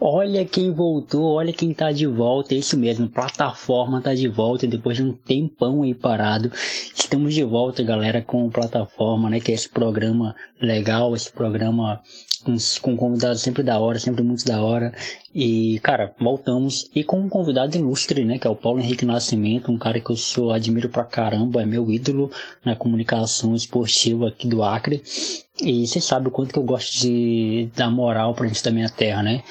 Olha quem voltou, olha quem tá de volta, é isso mesmo, plataforma tá de volta depois de um tempão aí parado. Estamos de volta, galera, com plataforma, né? Que é esse programa legal, esse programa com, com convidados sempre da hora, sempre muito da hora. E, cara, voltamos. E com um convidado ilustre, né? Que é o Paulo Henrique Nascimento, um cara que eu sou, admiro pra caramba, é meu ídolo na comunicação esportiva aqui do Acre. E você sabe o quanto que eu gosto de dar moral pra gente da minha terra, né?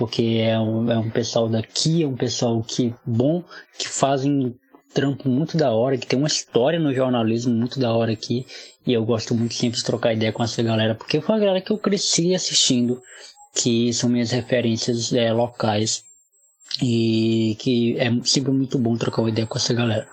Porque é um, é um pessoal daqui, é um pessoal que bom, que fazem trampo muito da hora, que tem uma história no jornalismo muito da hora aqui. E eu gosto muito sempre de trocar ideia com essa galera, porque foi a galera que eu cresci assistindo, que são minhas referências é, locais. E que é sempre muito bom trocar uma ideia com essa galera.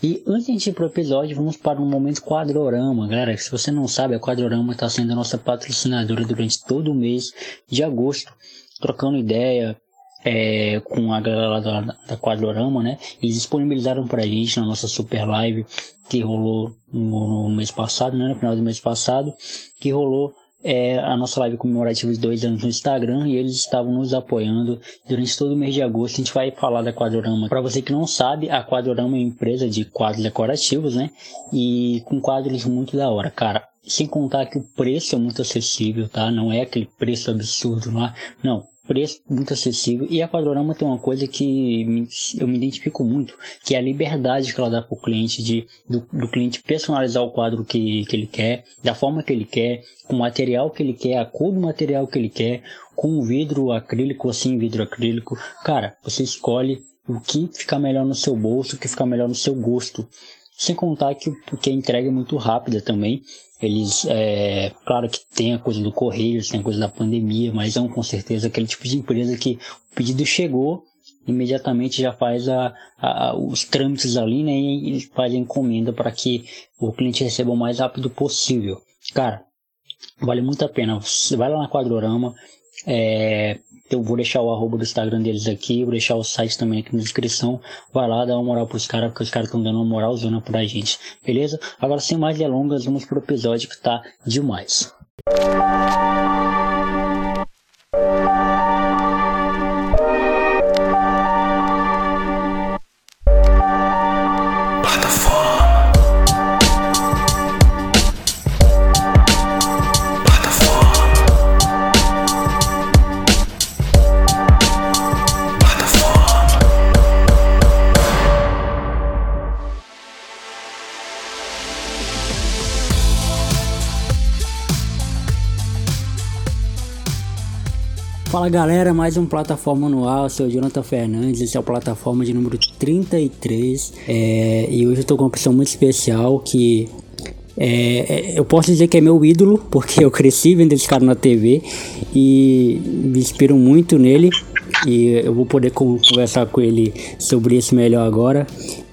E antes de ir pro episódio, vamos para um momento Quadrorama. Galera, se você não sabe, a Quadrorama está sendo nossa patrocinadora durante todo o mês de agosto, trocando ideia, é, com a galera da, da Quadrorama, né? Eles disponibilizaram pra gente na nossa super live que rolou no, no mês passado, né? No final do mês passado, que rolou é, a nossa live comemorativa de dois anos no Instagram e eles estavam nos apoiando durante todo o mês de agosto. A gente vai falar da Quadrorama. Para você que não sabe, a Quadrorama é uma empresa de quadros decorativos, né? E com quadros muito da hora, cara. Sem contar que o preço é muito acessível, tá? Não é aquele preço absurdo lá. Não, preço muito acessível. E a Quadrorama tem uma coisa que eu me identifico muito, que é a liberdade que ela dá para o cliente de do, do, cliente personalizar o quadro que, que ele quer, da forma que ele quer, com o material que ele quer, a cor do material que ele quer, com vidro acrílico ou sem vidro acrílico. Cara, você escolhe o que fica melhor no seu bolso, o que fica melhor no seu gosto. Sem contar que, que a entrega é muito rápida também. Eles, é, claro que tem a coisa do correio, tem a coisa da pandemia, mas são com certeza aquele tipo de empresa que o pedido chegou, imediatamente já faz a, a, os trâmites ali, né, e faz a encomenda para que o cliente receba o mais rápido possível. Cara, vale muito a pena. Você vai lá na Quadrorama, é, eu vou deixar o arroba do Instagram deles aqui, vou deixar o site também aqui na descrição. Vai lá, dá uma moral pros caras, porque os caras estão dando uma moral zona pra gente, beleza? Agora, sem mais delongas, vamos pro episódio que tá demais. Fala galera, mais um plataforma anual, sou o Jonathan Fernandes, esse é o plataforma de número 33 é, e hoje eu tô com uma pessoa muito especial que é, é, eu posso dizer que é meu ídolo, porque eu cresci vendo esse cara na TV e me inspiro muito nele e eu vou poder conversar com ele sobre isso melhor agora.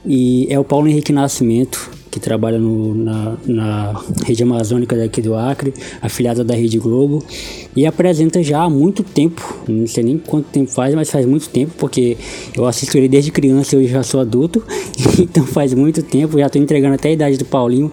E é o Paulo Henrique Nascimento, que trabalha no, na, na rede amazônica daqui do Acre, afiliada da Rede Globo, e apresenta já há muito tempo, não sei nem quanto tempo faz, mas faz muito tempo, porque eu assisto ele desde criança e já sou adulto, então faz muito tempo, já estou entregando até a idade do Paulinho.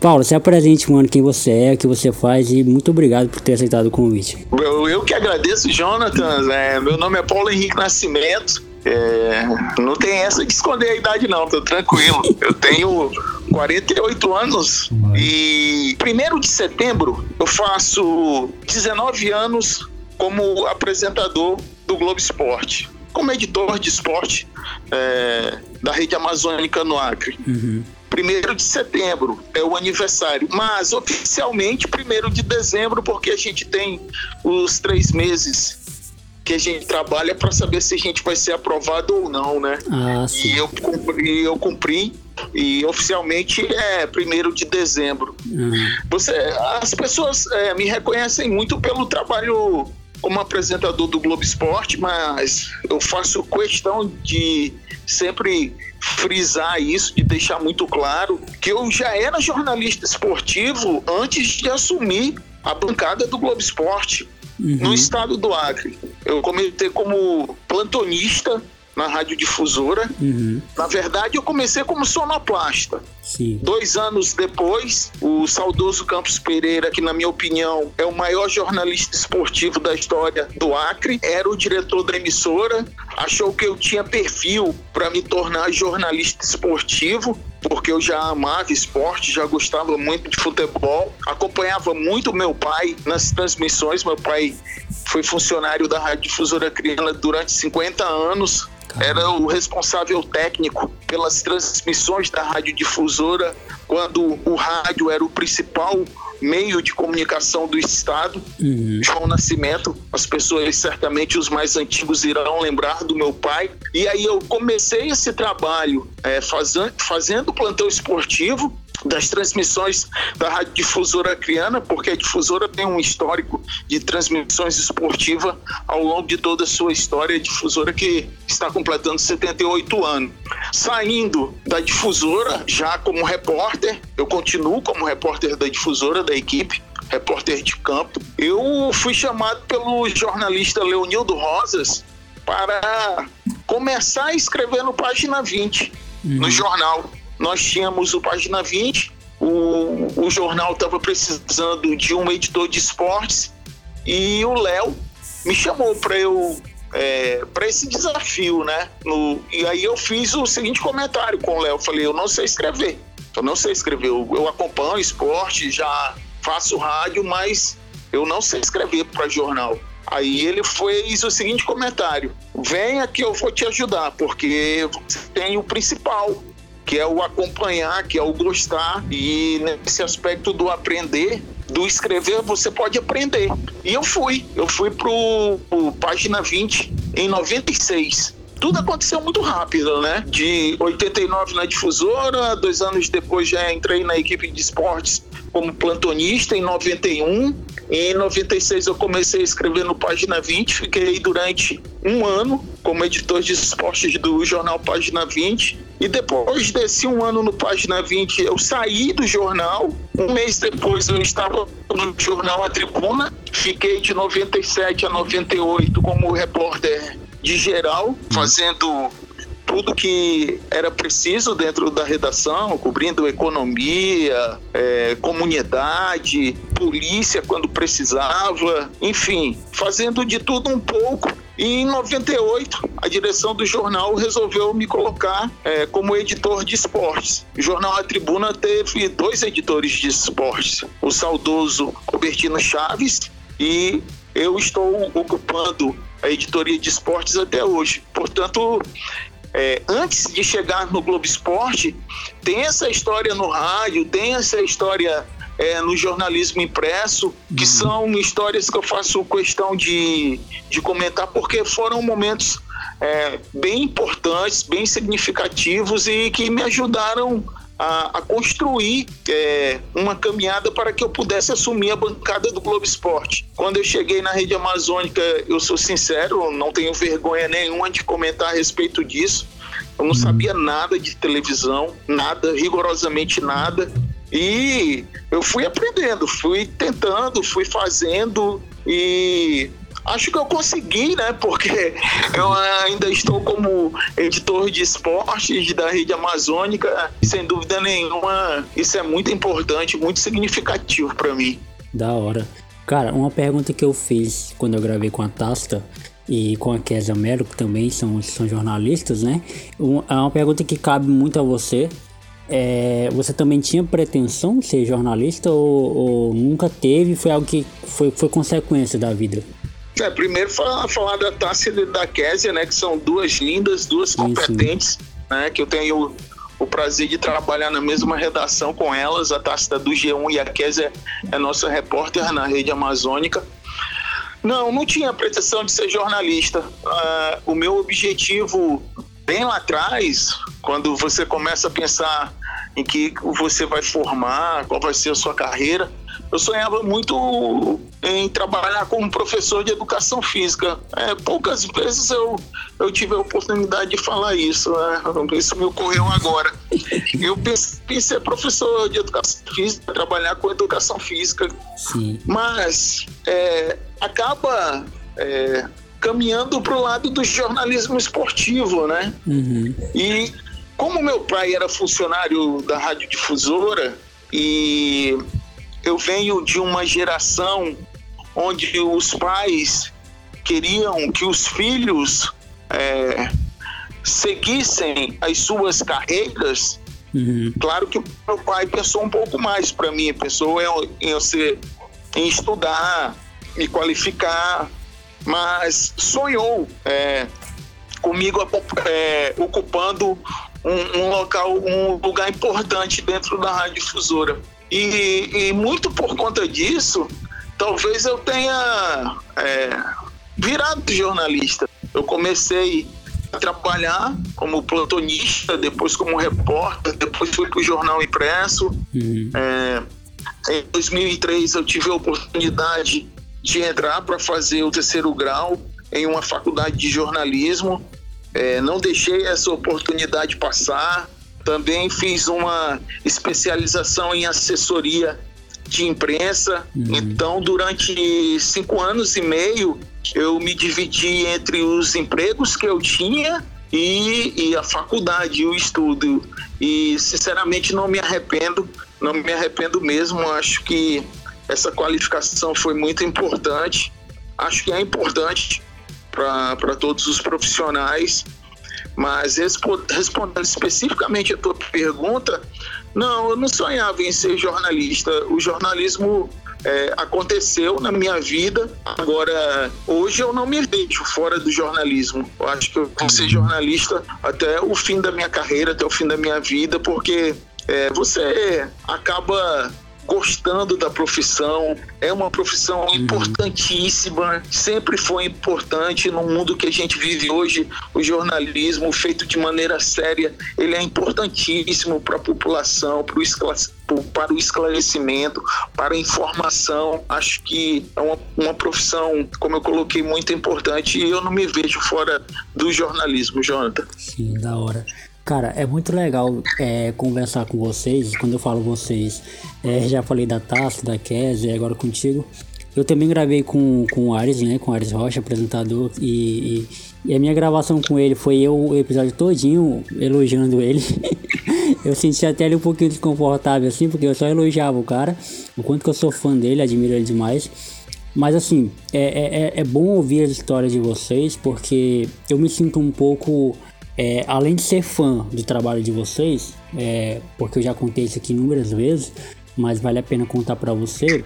Paulo, se apresente, mano, quem você é, o que você faz e muito obrigado por ter aceitado o convite. Eu, eu que agradeço, Jonathan. É, meu nome é Paulo Henrique Nascimento. É, não tem essa de esconder a idade, não, tô tranquilo. Eu tenho 48 anos e primeiro de setembro eu faço 19 anos como apresentador do Globo Esporte, como editor de esporte é, da rede amazônica no Acre. Uhum. Primeiro de setembro é o aniversário, mas oficialmente primeiro de dezembro, porque a gente tem os três meses que a gente trabalha para saber se a gente vai ser aprovado ou não, né? Ah. E eu cumpri, eu cumpri e oficialmente é primeiro de dezembro. Uhum. Você, as pessoas é, me reconhecem muito pelo trabalho como apresentador do Globo Esporte, mas eu faço questão de sempre frisar isso, de deixar muito claro que eu já era jornalista esportivo antes de assumir a bancada do Globo Esporte uhum. no estado do Acre. Eu comecei como plantonista na radiodifusora. Uhum. Na verdade, eu comecei como sonoplasta. Sim. Dois anos depois, o saudoso Campos Pereira, que na minha opinião é o maior jornalista esportivo da história do Acre, era o diretor da emissora, achou que eu tinha perfil para me tornar jornalista esportivo porque eu já amava esporte, já gostava muito de futebol, acompanhava muito meu pai nas transmissões. Meu pai foi funcionário da Rádio Difusora durante 50 anos, era o responsável técnico pelas transmissões da Rádio Difusora, quando o rádio era o principal meio de comunicação do Estado, uhum. João Nascimento. As pessoas, certamente, os mais antigos irão lembrar do meu pai. E aí eu comecei esse trabalho é, fazendo, fazendo plantão esportivo das transmissões da Rádio Difusora Criana, porque a Difusora tem um histórico de transmissões esportivas ao longo de toda a sua história, a Difusora que está completando 78 anos. Saindo da Difusora, já como repórter, eu continuo como repórter da Difusora, da equipe, repórter de campo. Eu fui chamado pelo jornalista Leonildo Rosas para começar a escrever no Página 20, uhum. no jornal nós tínhamos o Página 20, o, o jornal estava precisando de um editor de esportes e o Léo me chamou para eu é, para esse desafio, né? No, e aí eu fiz o seguinte comentário com o Léo, falei, eu não sei escrever, eu não sei escrever, eu, eu acompanho esporte, já faço rádio, mas eu não sei escrever para jornal. Aí ele fez o seguinte comentário: venha que eu vou te ajudar, porque você tem o principal, que é o acompanhar, que é o gostar. E nesse aspecto do aprender, do escrever, você pode aprender. E eu fui. Eu fui pro, pro página 20 em 96 tudo aconteceu muito rápido, né? De 89 na difusora, dois anos depois já entrei na equipe de esportes como plantonista em 91. Em 96 eu comecei a escrever no Página 20, fiquei durante um ano como editor de esportes do jornal Página 20. E depois desse um ano no Página 20, eu saí do jornal. Um mês depois eu estava no jornal A Tribuna. Fiquei de 97 a 98 como repórter de geral, fazendo tudo que era preciso dentro da redação, cobrindo economia, é, comunidade, polícia quando precisava, enfim, fazendo de tudo um pouco. E em 98, a direção do jornal resolveu me colocar é, como editor de esportes. O jornal A Tribuna teve dois editores de esportes: o saudoso Robertino Chaves e eu estou ocupando a editoria de esportes até hoje. Portanto, é, antes de chegar no Globo Esporte, tem essa história no rádio, tem essa história é, no jornalismo impresso, que uhum. são histórias que eu faço questão de, de comentar, porque foram momentos é, bem importantes, bem significativos e que me ajudaram a, a construir é, uma caminhada para que eu pudesse assumir a bancada do Globo Esporte. Quando eu cheguei na rede amazônica, eu sou sincero, não tenho vergonha nenhuma de comentar a respeito disso. Eu não sabia nada de televisão, nada, rigorosamente nada. E eu fui aprendendo, fui tentando, fui fazendo e Acho que eu consegui, né? Porque eu ainda estou como editor de esportes da rede amazônica. Sem dúvida nenhuma, isso é muito importante, muito significativo para mim. Da hora. Cara, uma pergunta que eu fiz quando eu gravei com a Tasta e com a Kézia Melo, que também são, são jornalistas, né? É uma pergunta que cabe muito a você. É, você também tinha pretensão de ser jornalista ou, ou, nunca teve? Foi algo que foi, foi consequência da vida? É, primeiro falar, falar da Tássia e da Késia, né? Que são duas lindas, duas competentes, né? Que eu tenho o prazer de trabalhar na mesma redação com elas. A Tássia do G1 e a Késia é nossa repórter na rede amazônica. Não, não tinha pretensão de ser jornalista. Uh, o meu objetivo, bem lá atrás, quando você começa a pensar em que você vai formar, qual vai ser a sua carreira, eu sonhava muito em trabalhar como professor de educação física. É, poucas vezes eu, eu tive a oportunidade de falar isso, né? isso me ocorreu agora. Eu pensei em ser professor de educação física, trabalhar com educação física, Sim. mas é, acaba é, caminhando para o lado do jornalismo esportivo, né? Uhum. E como meu pai era funcionário da radiodifusora e eu venho de uma geração onde os pais queriam que os filhos é, seguissem as suas carreiras, uhum. claro que meu pai pensou um pouco mais para mim, pensou em, em, em estudar, me qualificar, mas sonhou é, comigo é, ocupando um, um, local, um lugar importante dentro da rádio difusora. E, e muito por conta disso, talvez eu tenha é, virado jornalista. Eu comecei a trabalhar como plantonista, depois como repórter, depois fui para o jornal impresso. Uhum. É, em 2003 eu tive a oportunidade de entrar para fazer o terceiro grau em uma faculdade de jornalismo. É, não deixei essa oportunidade passar. Também fiz uma especialização em assessoria de imprensa. Uhum. Então, durante cinco anos e meio, eu me dividi entre os empregos que eu tinha e, e a faculdade, o estudo. E, sinceramente, não me arrependo, não me arrependo mesmo. Acho que essa qualificação foi muito importante. Acho que é importante para todos os profissionais. Mas respondendo especificamente a tua pergunta, não, eu não sonhava em ser jornalista. O jornalismo é, aconteceu na minha vida. Agora, hoje eu não me vejo fora do jornalismo. Eu acho que eu vou ser jornalista até o fim da minha carreira, até o fim da minha vida, porque é, você acaba gostando da profissão. É uma profissão uhum. importantíssima, sempre foi importante no mundo que a gente vive hoje. O jornalismo feito de maneira séria, ele é importantíssimo para a população, para o para o esclarecimento, para a informação. Acho que é uma, uma profissão, como eu coloquei, muito importante e eu não me vejo fora do jornalismo, Jonathan. Sim, da hora. Cara, é muito legal é, conversar com vocês. Quando eu falo vocês, é, já falei da Taça, da Kézia, agora contigo. Eu também gravei com, com o Ares, né? Com o Ares Rocha, apresentador. E, e, e, a minha gravação com ele foi eu o episódio todinho elogiando ele. eu senti até ele um pouquinho desconfortável assim, porque eu só elogiava o cara. O quanto que eu sou fã dele, admiro ele demais. Mas assim, é, é, é, é bom ouvir as histórias de vocês, porque eu me sinto um pouco é, além de ser fã do trabalho de vocês, é, porque eu já contei isso aqui inúmeras vezes, mas vale a pena contar para você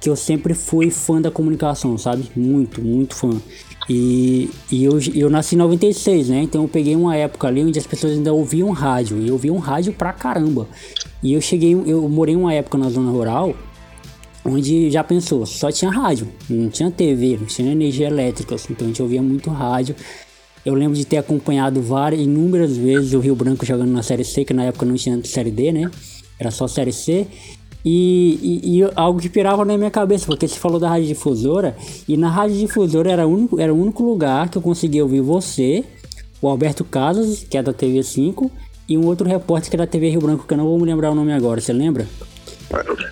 que eu sempre fui fã da comunicação, sabe? Muito, muito fã. E, e eu, eu nasci em 96, né? Então eu peguei uma época ali onde as pessoas ainda ouviam rádio. E eu um rádio pra caramba. E eu cheguei, eu morei uma época na zona rural onde já pensou, só tinha rádio, não tinha TV, não tinha energia elétrica, assim, então a gente ouvia muito rádio eu lembro de ter acompanhado várias, inúmeras vezes o Rio Branco jogando na Série C, que na época não tinha Série D, né? Era só Série C. E, e, e, algo que pirava na minha cabeça, porque você falou da rádio difusora, e na rádio difusora era, único, era o único lugar que eu conseguia ouvir você, o Alberto Casas, que é da TV 5, e um outro repórter que é da TV Rio Branco, que eu não vou me lembrar o nome agora, você lembra?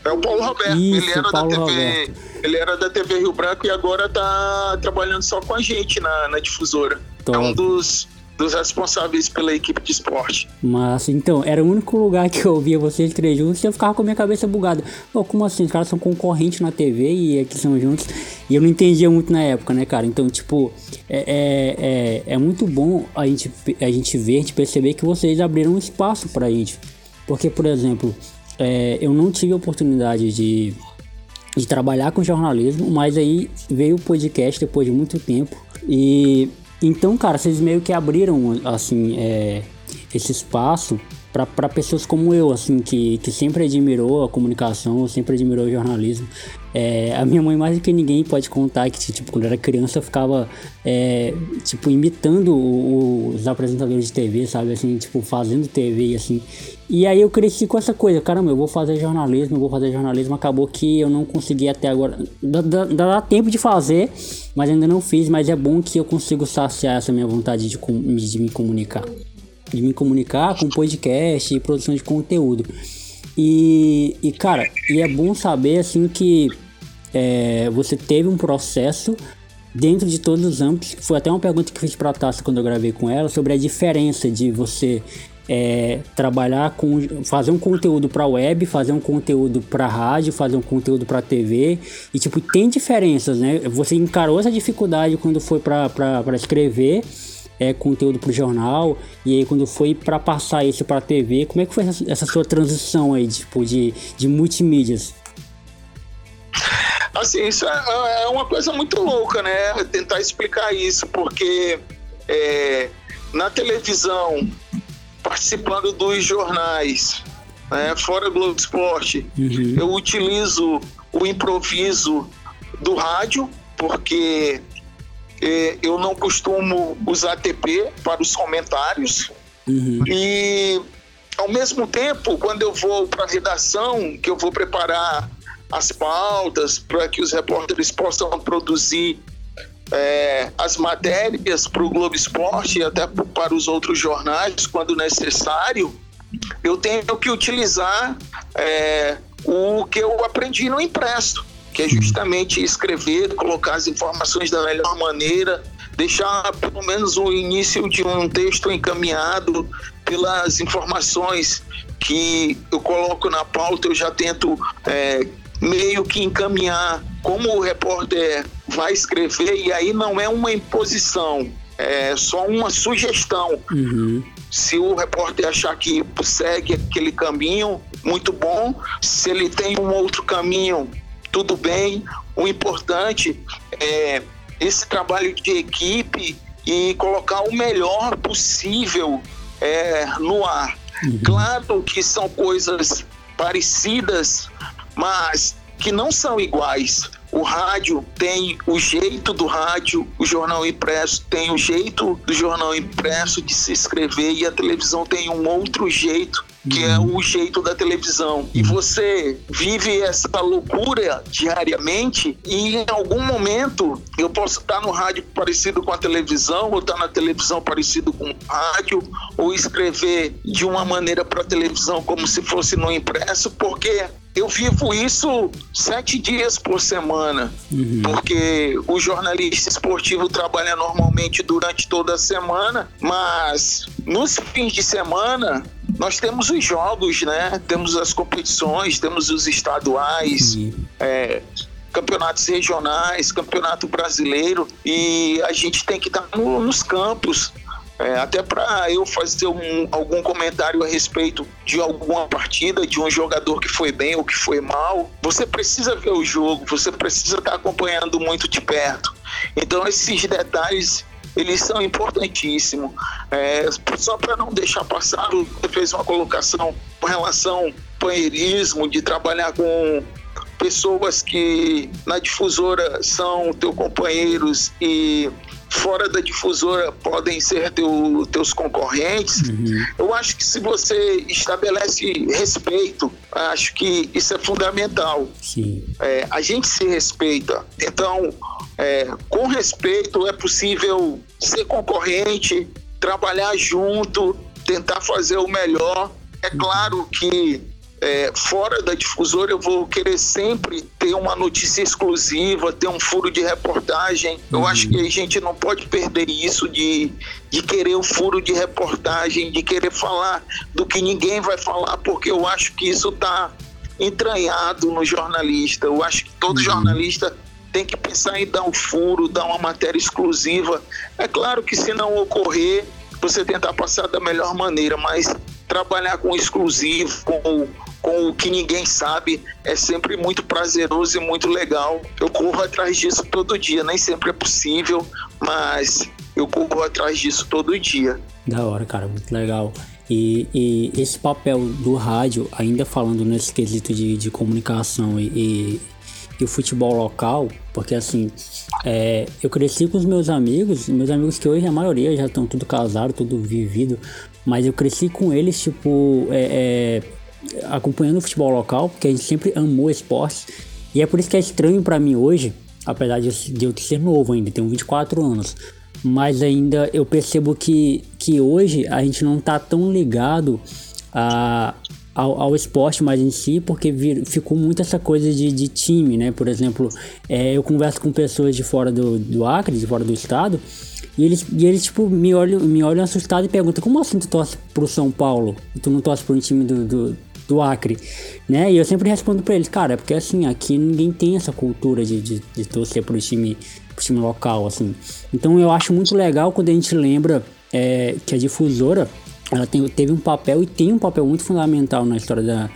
É o Paulo Roberto, Isso, ele era Paulo da TV. Roberto. Ele era da TV Rio Branco e agora tá trabalhando só com a gente na, na difusora. Top. É um dos, dos responsáveis pela equipe de esporte. Mas então, era o único lugar que eu ouvia vocês três juntos e eu ficava com a minha cabeça bugada. Pô, como assim? Os caras são concorrentes na TV e aqui são juntos. E eu não entendia muito na época, né, cara? Então, tipo, é, é, é, é muito bom a gente, a gente ver, a gente perceber que vocês abriram espaço pra gente. Porque, por exemplo, é, eu não tive a oportunidade de, de trabalhar com jornalismo, mas aí veio o podcast depois de muito tempo. E então, cara, vocês meio que abriram, assim, é, esse espaço para pessoas como eu, assim, que, que sempre admirou a comunicação, sempre admirou o jornalismo. É, a minha mãe, mais do que ninguém, pode contar que, tipo, quando era criança, eu ficava, é, tipo, imitando os apresentadores de TV, sabe? Assim, tipo, fazendo TV, assim. E aí eu cresci com essa coisa, caramba, eu vou fazer jornalismo, eu vou fazer jornalismo. Acabou que eu não consegui até agora. Dá, dá, dá tempo de fazer, mas ainda não fiz. Mas é bom que eu consigo saciar essa minha vontade de, de me comunicar de me comunicar com podcast e produção de conteúdo. E, e cara, e é bom saber assim que é, você teve um processo dentro de todos os âmbitos. Foi até uma pergunta que fiz para a Tassi quando eu gravei com ela sobre a diferença de você é, trabalhar com fazer um conteúdo para web, fazer um conteúdo para rádio, fazer um conteúdo para TV e tipo tem diferenças, né? Você encarou essa dificuldade quando foi para escrever é, conteúdo para o jornal e aí quando foi para passar isso para TV, como é que foi essa, essa, sua transição aí tipo de, de multimídias? Assim, isso é, é uma coisa muito louca, né? Tentar explicar isso, porque é, na televisão participando dos jornais, né, fora Globo Esporte. Uhum. Eu utilizo o improviso do rádio, porque é, eu não costumo usar TP para os comentários. Uhum. E, ao mesmo tempo, quando eu vou para a redação, que eu vou preparar as pautas para que os repórteres possam produzir é, as matérias para o Globo Esporte e até para os outros jornais, quando necessário, eu tenho que utilizar é, o que eu aprendi no impresso, que é justamente escrever, colocar as informações da melhor maneira, deixar pelo menos o início de um texto encaminhado pelas informações que eu coloco na pauta, eu já tento é, meio que encaminhar como o repórter vai escrever, e aí não é uma imposição, é só uma sugestão. Uhum. Se o repórter achar que segue aquele caminho, muito bom. Se ele tem um outro caminho, tudo bem. O importante é esse trabalho de equipe e colocar o melhor possível é, no ar. Uhum. Claro que são coisas parecidas, mas que não são iguais. O rádio tem o jeito do rádio, o jornal impresso tem o jeito do jornal impresso de se escrever e a televisão tem um outro jeito que é uhum. o jeito da televisão. E você vive essa loucura diariamente e em algum momento eu posso estar no rádio parecido com a televisão, ou estar na televisão parecido com o rádio, ou escrever de uma maneira para a televisão como se fosse no impresso, porque eu vivo isso sete dias por semana, uhum. porque o jornalista esportivo trabalha normalmente durante toda a semana, mas nos fins de semana nós temos os jogos, né? Temos as competições, temos os estaduais, é, campeonatos regionais, campeonato brasileiro e a gente tem que estar no, nos campos. É, até para eu fazer um, algum comentário a respeito de alguma partida, de um jogador que foi bem ou que foi mal, você precisa ver o jogo, você precisa estar acompanhando muito de perto. Então, esses detalhes eles são importantíssimos. É, só para não deixar passar, você fez uma colocação com relação ao panheirismo, de trabalhar com pessoas que na difusora são teus companheiros e fora da difusora podem ser teu, teus concorrentes. Uhum. Eu acho que se você estabelece respeito, acho que isso é fundamental. É, a gente se respeita. Então, é, com respeito, é possível ser concorrente, trabalhar junto, tentar fazer o melhor. É claro que é, fora da difusora eu vou querer sempre ter uma notícia exclusiva, ter um furo de reportagem. Eu uhum. acho que a gente não pode perder isso de, de querer o furo de reportagem, de querer falar do que ninguém vai falar, porque eu acho que isso está entranhado no jornalista. Eu acho que todo uhum. jornalista tem que pensar em dar um furo, dar uma matéria exclusiva. É claro que se não ocorrer, você tentar passar da melhor maneira, mas trabalhar com exclusivo, com, com o que ninguém sabe, é sempre muito prazeroso e muito legal. Eu corro atrás disso todo dia, nem sempre é possível, mas eu corro atrás disso todo dia. Da hora, cara, muito legal. E, e esse papel do rádio, ainda falando nesse quesito de, de comunicação e, e e o futebol local, porque assim, é, eu cresci com os meus amigos, meus amigos que hoje a maioria já estão tudo casados, tudo vivido, mas eu cresci com eles, tipo, é, é, acompanhando o futebol local, porque a gente sempre amou esportes, e é por isso que é estranho para mim hoje, apesar de eu ser novo ainda, tenho 24 anos, mas ainda eu percebo que, que hoje a gente não tá tão ligado a ao, ao esporte mais em si, porque vir, ficou muito essa coisa de, de time, né? Por exemplo, é, eu converso com pessoas de fora do, do Acre, de fora do estado, e eles, e eles tipo, me olham, me olham assustados e perguntam, como assim tu torce pro São Paulo? E tu não torce pro um time do, do, do Acre, né? E eu sempre respondo para eles, cara, é porque assim, aqui ninguém tem essa cultura de, de, de torcer pro time, pro time local, assim. Então eu acho muito legal quando a gente lembra é, que a difusora ela tem, teve um papel e tem um papel muito fundamental na história da,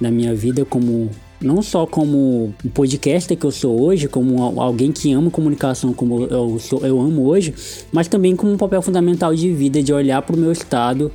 da minha vida como não só como um podcaster que eu sou hoje, como alguém que ama comunicação como eu, sou, eu amo hoje, mas também como um papel fundamental de vida, de olhar para o meu estado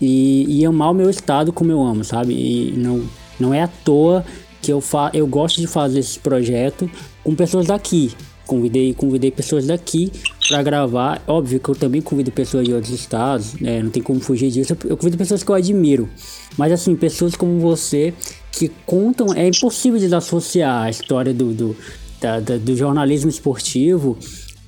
e, e, amar o meu estado como eu amo, sabe? E não, não é à toa que eu, fa eu gosto de fazer esse projeto com pessoas daqui, Convidei, convidei pessoas daqui para gravar. Óbvio que eu também convido pessoas de outros estados, né? não tem como fugir disso. Eu convido pessoas que eu admiro. Mas assim, pessoas como você que contam. É impossível de associar a história do, do, da, da, do jornalismo esportivo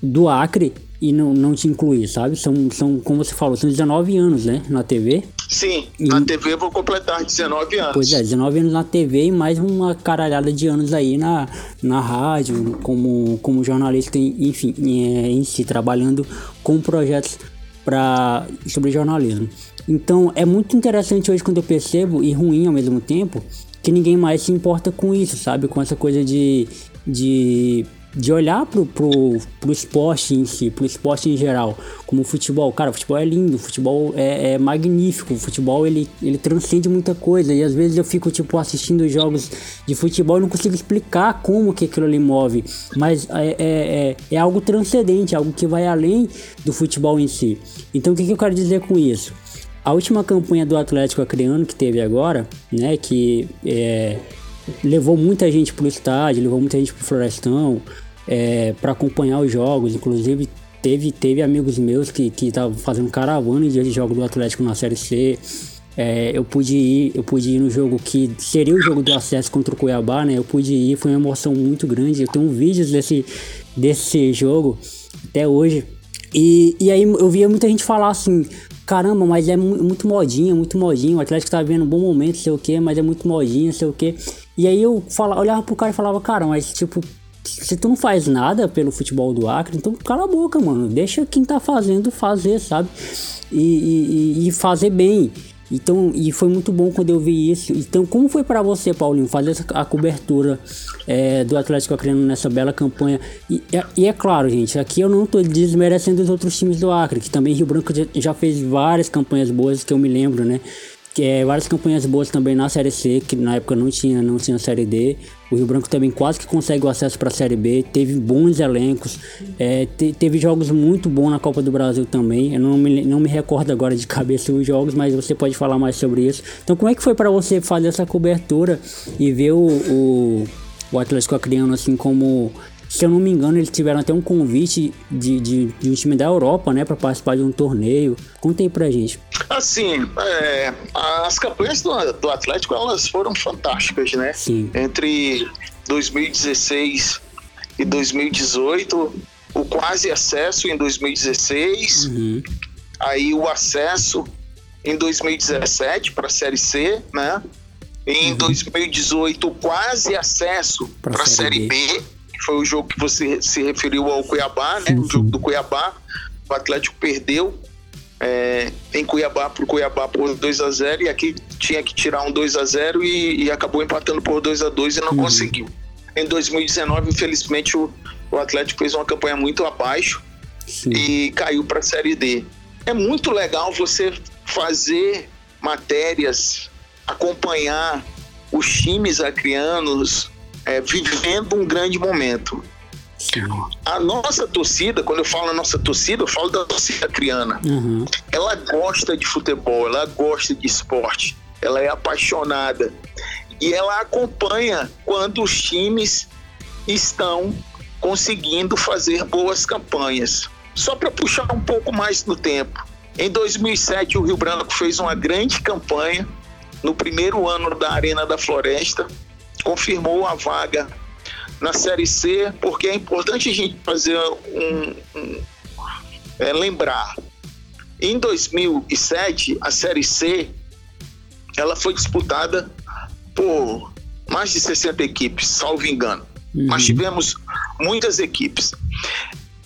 do Acre e não, não te incluir, sabe? São, são, como você falou, são 19 anos, né? Na TV. Sim, e... na TV eu vou completar 19 anos. Pois é, 19 anos na TV e mais uma caralhada de anos aí na, na rádio, como, como jornalista, enfim, em, em si, trabalhando com projetos pra, sobre jornalismo. Então é muito interessante hoje quando eu percebo, e ruim ao mesmo tempo, que ninguém mais se importa com isso, sabe? Com essa coisa de, de de olhar pro, pro, pro esporte em si, pro esporte em geral, como o futebol. Cara, o futebol é lindo, o futebol é, é, magnífico, o futebol ele, ele transcende muita coisa. E às vezes eu fico, tipo, assistindo jogos de futebol e não consigo explicar como que aquilo ali move. Mas é, é, é, é algo transcendente, algo que vai além do futebol em si. Então o que, que eu quero dizer com isso? A última campanha do Atlético Acreano que teve agora, né, que é, levou muita gente pro estádio, levou muita gente pro Florestão é, para acompanhar os jogos. Inclusive, teve, teve amigos meus que estavam fazendo caravana em dia de jogo do Atlético na Série C. É, eu pude ir, eu pude ir no jogo que seria o jogo do acesso contra o Cuiabá, né? Eu pude ir, foi uma emoção muito grande. Eu tenho vídeos desse, desse jogo até hoje. E, e aí eu via muita gente falar assim, caramba, mas é muito modinha, muito modinho. O Atlético tá vendo um bom momento, sei o que, mas é muito modinha, sei o que. E aí eu falava, olhava pro cara e falava, cara, mas tipo, se tu não faz nada pelo futebol do Acre, então cala a boca, mano. Deixa quem tá fazendo fazer, sabe? E, e, e fazer bem. Então, e foi muito bom quando eu vi isso. Então, como foi para você, Paulinho, fazer essa, a cobertura é, do Atlético Acreano nessa bela campanha? E, e, é claro, gente, aqui eu não tô desmerecendo os outros times do Acre, que também Rio Branco já fez várias campanhas boas que eu me lembro, né? É, várias campanhas boas também na Série C, que na época não tinha, não tinha Série D. O Rio Branco também quase que consegue o acesso para a Série B, teve bons elencos, é, te, teve jogos muito bons na Copa do Brasil também. Eu não me, não me recordo agora de cabeça os jogos, mas você pode falar mais sobre isso. Então, como é que foi para você fazer essa cobertura e ver o, o, o Atlético Acreano assim como se eu não me engano, eles tiveram até um convite de, de, de um time da Europa, né, para participar de um torneio. Conta aí pra gente. Assim, é, as campanhas do, do Atlético, elas foram fantásticas, né? Sim. Entre 2016 e 2018, o quase acesso em 2016, uhum. aí o acesso em 2017 para a Série C, né? Em uhum. 2018, quase acesso para a Série B. B foi o jogo que você se referiu ao Cuiabá, né? Sim, sim. O jogo do Cuiabá. O Atlético perdeu é, em Cuiabá por Cuiabá por 2 a 0 e aqui tinha que tirar um 2 a 0 e, e acabou empatando por 2 a 2 e não uhum. conseguiu. Em 2019, infelizmente, o, o Atlético fez uma campanha muito abaixo Sim. e caiu para a Série D. É muito legal você fazer matérias, acompanhar os times acrianos é, vivendo um grande momento. Sim. A nossa torcida, quando eu falo a nossa torcida, eu falo da torcida criana. Uhum. Ela gosta de futebol, ela gosta de esporte, ela é apaixonada. E ela acompanha quando os times estão conseguindo fazer boas campanhas. Só para puxar um pouco mais no tempo. Em 2007, o Rio Branco fez uma grande campanha no primeiro ano da Arena da Floresta confirmou a vaga na Série C, porque é importante a gente fazer um, um é, lembrar. Em 2007, a Série C ela foi disputada por mais de 60 equipes, salvo engano. Uhum. Mas tivemos muitas equipes.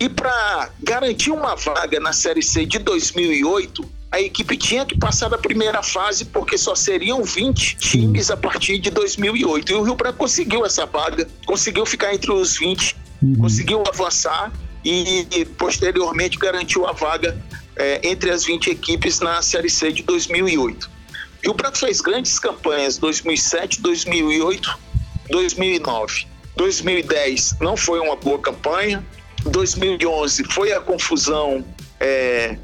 E para garantir uma vaga na Série C de 2008, a equipe tinha que passar da primeira fase porque só seriam 20 times a partir de 2008. E o Rio Branco conseguiu essa vaga, conseguiu ficar entre os 20, uhum. conseguiu avançar e, e, posteriormente garantiu a vaga é, entre as 20 equipes na Série C de 2008. E o Branco fez grandes campanhas 2007, 2008, 2009. 2010 não foi uma boa campanha. 2011 foi a confusão é,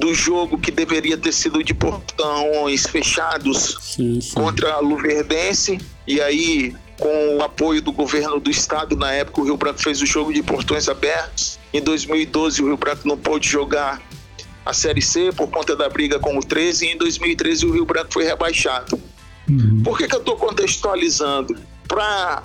do jogo que deveria ter sido de portões fechados sim, sim. contra a Luverdense. E aí, com o apoio do governo do estado, na época o Rio Branco fez o jogo de portões abertos. Em 2012, o Rio Branco não pôde jogar a Série C por conta da briga com o 13 e em 2013 o Rio Branco foi rebaixado. Uhum. Por que, que eu estou contextualizando? Para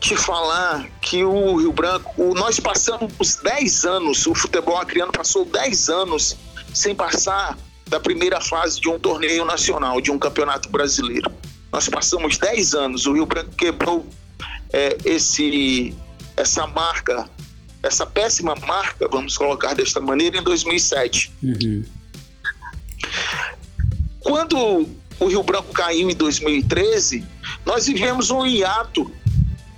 te falar que o Rio Branco, o, nós passamos 10 anos, o futebol acriano passou 10 anos sem passar da primeira fase de um torneio nacional, de um campeonato brasileiro. Nós passamos 10 anos, o Rio Branco quebrou é, esse, essa marca essa péssima marca, vamos colocar desta maneira, em 2007. Uhum. Quando o Rio Branco caiu em 2013, nós vivemos um hiato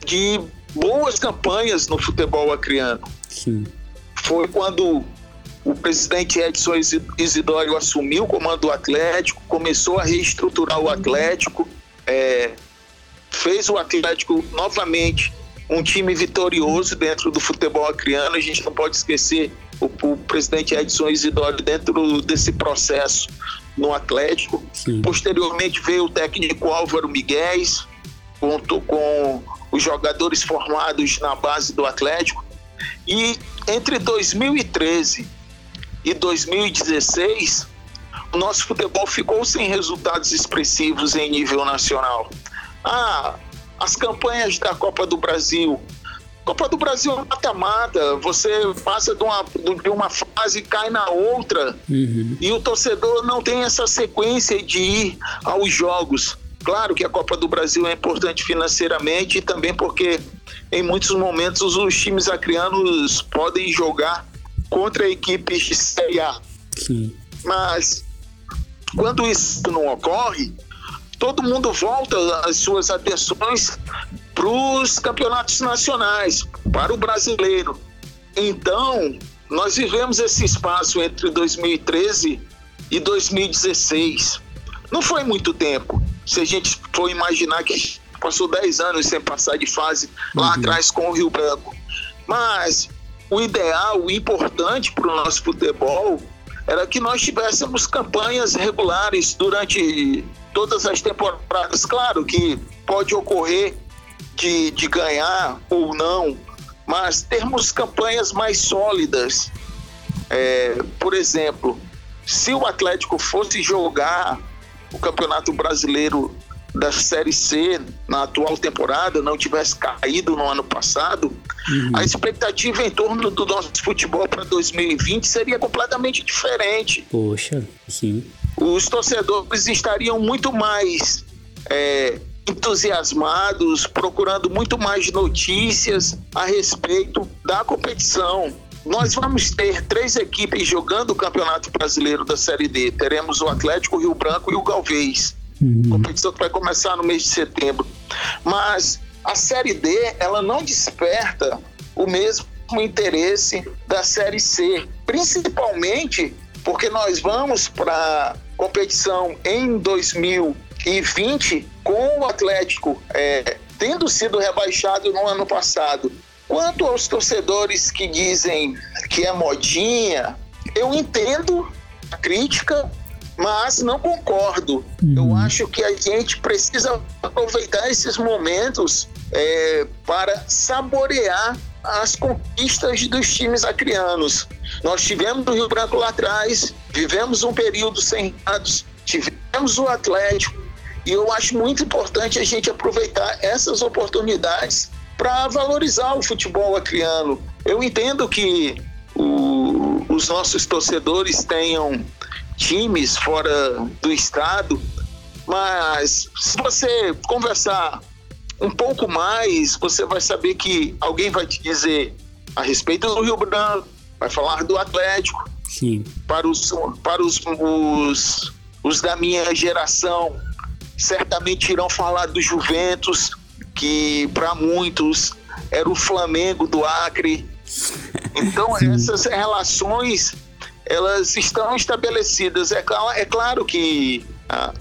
de boas campanhas no futebol acriano. Sim. Foi quando o presidente Edson Isidório assumiu o comando do Atlético, começou a reestruturar o Atlético, é, fez o Atlético novamente um time vitorioso dentro do futebol acriano. A gente não pode esquecer o, o presidente Edson Isidório dentro desse processo no Atlético. Sim. Posteriormente veio o técnico Álvaro Miguel, junto com os jogadores formados na base do Atlético. E entre 2013 e 2016, o nosso futebol ficou sem resultados expressivos em nível nacional. Ah, as campanhas da Copa do Brasil. Copa do Brasil é mata-mata, você passa de uma, de uma fase e cai na outra, uhum. e o torcedor não tem essa sequência de ir aos jogos. Claro que a Copa do Brasil é importante financeiramente e também porque em muitos momentos os times acrianos podem jogar contra equipes de Série A. Sim. Mas quando isso não ocorre, todo mundo volta as suas atenções para os campeonatos nacionais, para o brasileiro. Então, nós vivemos esse espaço entre 2013 e 2016. Não foi muito tempo. Se a gente for imaginar que passou 10 anos sem passar de fase lá uhum. atrás com o Rio Branco. Mas o ideal, o importante para o nosso futebol era que nós tivéssemos campanhas regulares durante todas as temporadas. Claro que pode ocorrer de, de ganhar ou não, mas termos campanhas mais sólidas. É, por exemplo, se o Atlético fosse jogar o Campeonato Brasileiro da Série C na atual temporada, não tivesse caído no ano passado, uhum. a expectativa em torno do nosso futebol para 2020 seria completamente diferente. Poxa, sim. Os torcedores estariam muito mais é, entusiasmados, procurando muito mais notícias a respeito da competição. Nós vamos ter três equipes jogando o Campeonato Brasileiro da Série D. Teremos o Atlético, o Rio Branco e o Galvez. Uhum. Competição que vai começar no mês de setembro. Mas a Série D, ela não desperta o mesmo interesse da Série C, principalmente porque nós vamos para competição em 2020 com o Atlético é, tendo sido rebaixado no ano passado. Quanto aos torcedores que dizem que é modinha, eu entendo a crítica, mas não concordo. Uhum. Eu acho que a gente precisa aproveitar esses momentos é, para saborear as conquistas dos times acrianos. Nós tivemos o Rio Branco lá atrás, vivemos um período sem dados, tivemos o Atlético, e eu acho muito importante a gente aproveitar essas oportunidades para valorizar o futebol acriano. Eu entendo que o, os nossos torcedores tenham times fora do estado Mas se você conversar um pouco mais, você vai saber que alguém vai te dizer a respeito do Rio Branco, vai falar do Atlético. Sim. Para os, para os, os, os da minha geração, certamente irão falar do Juventus, que para muitos era o Flamengo do Acre. Então essas relações elas estão estabelecidas. É, é claro que ah,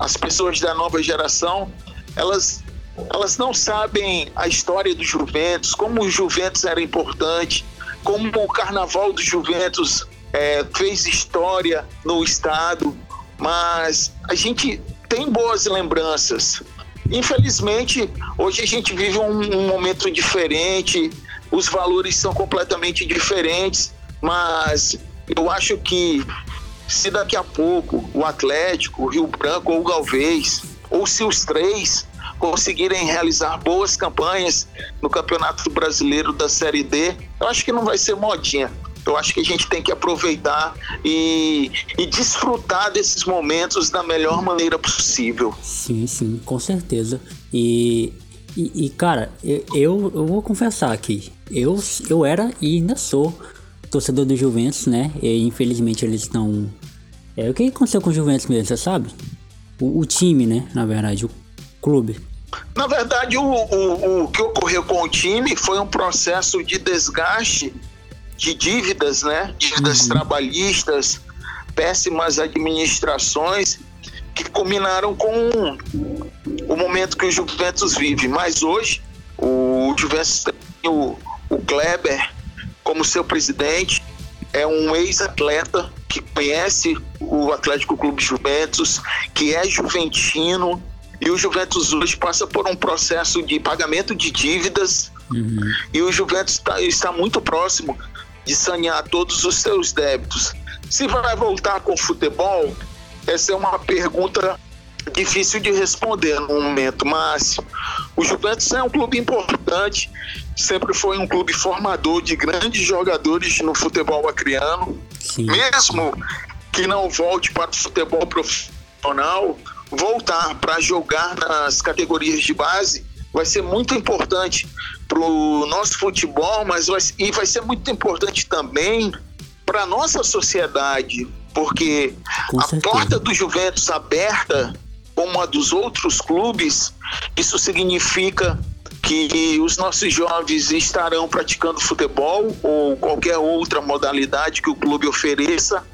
as pessoas da nova geração elas elas não sabem a história do Juventus, como o Juventus era importante, como o Carnaval do Juventus é, fez história no estado, mas a gente tem boas lembranças. Infelizmente, hoje a gente vive um, um momento diferente, os valores são completamente diferentes, mas eu acho que se daqui a pouco o Atlético, o Rio Branco ou o Galvez, ou se os três conseguirem realizar boas campanhas no Campeonato Brasileiro da Série D, eu acho que não vai ser modinha. Eu acho que a gente tem que aproveitar e, e desfrutar desses momentos da melhor maneira possível. Sim, sim, com certeza. E, e, e cara, eu, eu vou confessar aqui, eu, eu era e ainda sou torcedor do Juventus, né? E infelizmente eles estão. É, o que aconteceu com o Juventus mesmo, você sabe? O, o time, né? Na verdade, o clube. Na verdade, o, o, o que ocorreu com o time foi um processo de desgaste de dívidas, né? Dívidas uhum. trabalhistas, péssimas administrações que combinaram com o momento que o Juventus vive. Mas hoje, o Juventus tem o, o Kleber como seu presidente, é um ex-atleta que conhece o Atlético Clube Juventus, que é juventino, e o Juventus hoje passa por um processo de pagamento de dívidas. Uhum. E o Juventus tá, está muito próximo de sanear todos os seus débitos. Se vai voltar com o futebol, essa é uma pergunta difícil de responder no momento, mas o Juventus é um clube importante, sempre foi um clube formador de grandes jogadores no futebol acriano. Sim. Mesmo que não volte para o futebol profissional, voltar para jogar nas categorias de base vai ser muito importante para o nosso futebol, mas vai, e vai ser muito importante também para a nossa sociedade, porque a porta do Juventus aberta, como a dos outros clubes, isso significa que os nossos jovens estarão praticando futebol ou qualquer outra modalidade que o clube ofereça,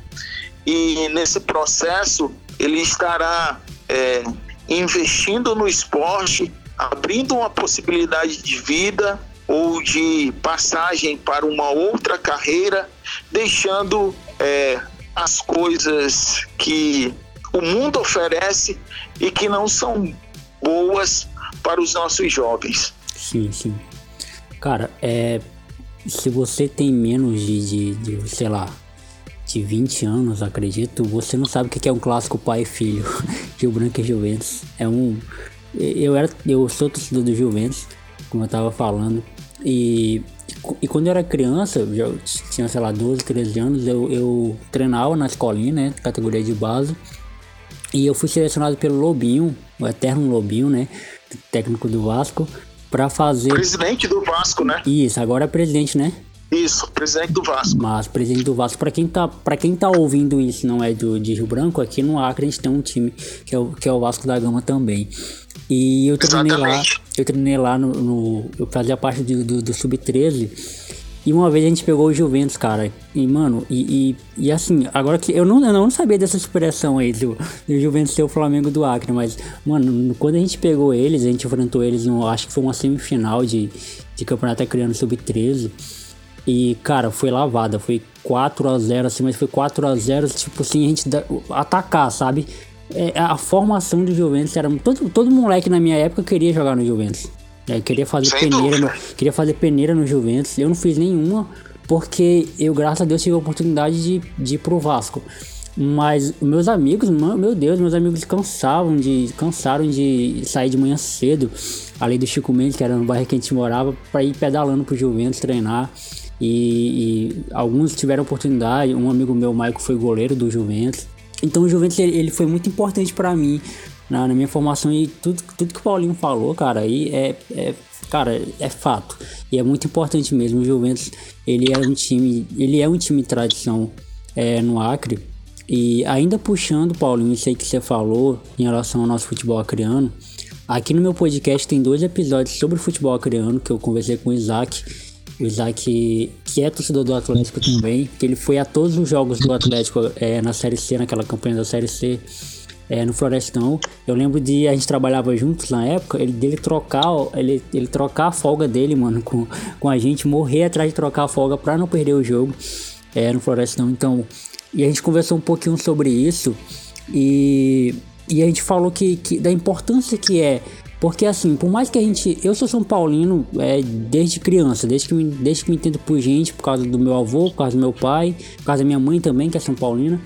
e nesse processo ele estará é, investindo no esporte, abrindo uma possibilidade de vida ou de passagem para uma outra carreira, deixando é, as coisas que o mundo oferece e que não são boas para os nossos jovens. Sim, sim. Cara, é, se você tem menos de, de, de sei lá, de 20 anos, acredito, você não sabe o que é um clássico pai e filho. Rio Branco e Juventus. É um. Eu, era, eu sou torcedor do Juventus, como eu tava falando. E, e quando eu era criança, eu tinha, sei lá, 12, 13 anos, eu, eu treinava na escolinha, né? Categoria de base. E eu fui selecionado pelo Lobinho, o eterno Lobinho, né? Técnico do Vasco, para fazer. Presidente do Vasco, né? Isso, agora é presidente, né? Isso, presidente do Vasco. Mas presidente do Vasco, para quem tá, para quem tá ouvindo isso, não é do de Rio Branco, aqui no Acre a gente tem um time que é o, que é o Vasco da Gama também. E eu treinei Exatamente. lá, eu treinei lá no, no eu fazia parte do, do, do sub-13 e uma vez a gente pegou o Juventus, cara. E, mano, e, e, e, assim, agora que eu não, eu não sabia dessa expressão aí do, do Juventus ser o Flamengo do Acre, mas, mano, quando a gente pegou eles, a gente enfrentou eles no, acho que foi uma semifinal de, de campeonato criando sub-13. E, cara, foi lavada. Foi 4 a 0 assim, mas foi 4 a 0 tipo assim, a gente da, atacar, sabe? É, a formação do Juventus era. Todo, todo moleque na minha época queria jogar no Juventus. É, queria fazer peneira no, queria fazer peneira no Juventus. Eu não fiz nenhuma, porque eu, graças a Deus, tive a oportunidade de, de ir pro Vasco. Mas meus amigos, meu Deus, meus amigos cansavam de, cansaram de sair de manhã cedo, além do Chico Mendes, que era no bairro que a gente morava, para ir pedalando pro Juventus treinar. E, e, alguns tiveram oportunidade. Um amigo meu, Maico, foi goleiro do Juventus. Então o Juventus ele, ele foi muito importante para mim, na, na, minha formação e tudo, tudo que o Paulinho falou, cara, aí é, é, cara, é fato. E é muito importante mesmo. O Juventus, ele é um time, ele é um time de tradição é, no Acre. E ainda puxando, Paulinho, isso aí que você falou em relação ao nosso futebol acreano, aqui no meu podcast tem dois episódios sobre futebol acreano que eu conversei com o Isaac. O Isaac, que é torcedor do Atlético também, que ele foi a todos os jogos do Atlético é, na Série C, naquela campanha da Série C é, no Florestão. Eu lembro de a gente trabalhava juntos na época, ele dele trocar, ele, ele trocar a folga dele, mano, com, com a gente, morrer atrás de trocar a folga pra não perder o jogo é, no Florestão. Então, e a gente conversou um pouquinho sobre isso e, e a gente falou que, que da importância que é porque assim, por mais que a gente. Eu sou São Paulino é, desde criança, desde que, me, desde que me entendo por gente, por causa do meu avô, por causa do meu pai, por causa da minha mãe também, que é São Paulina.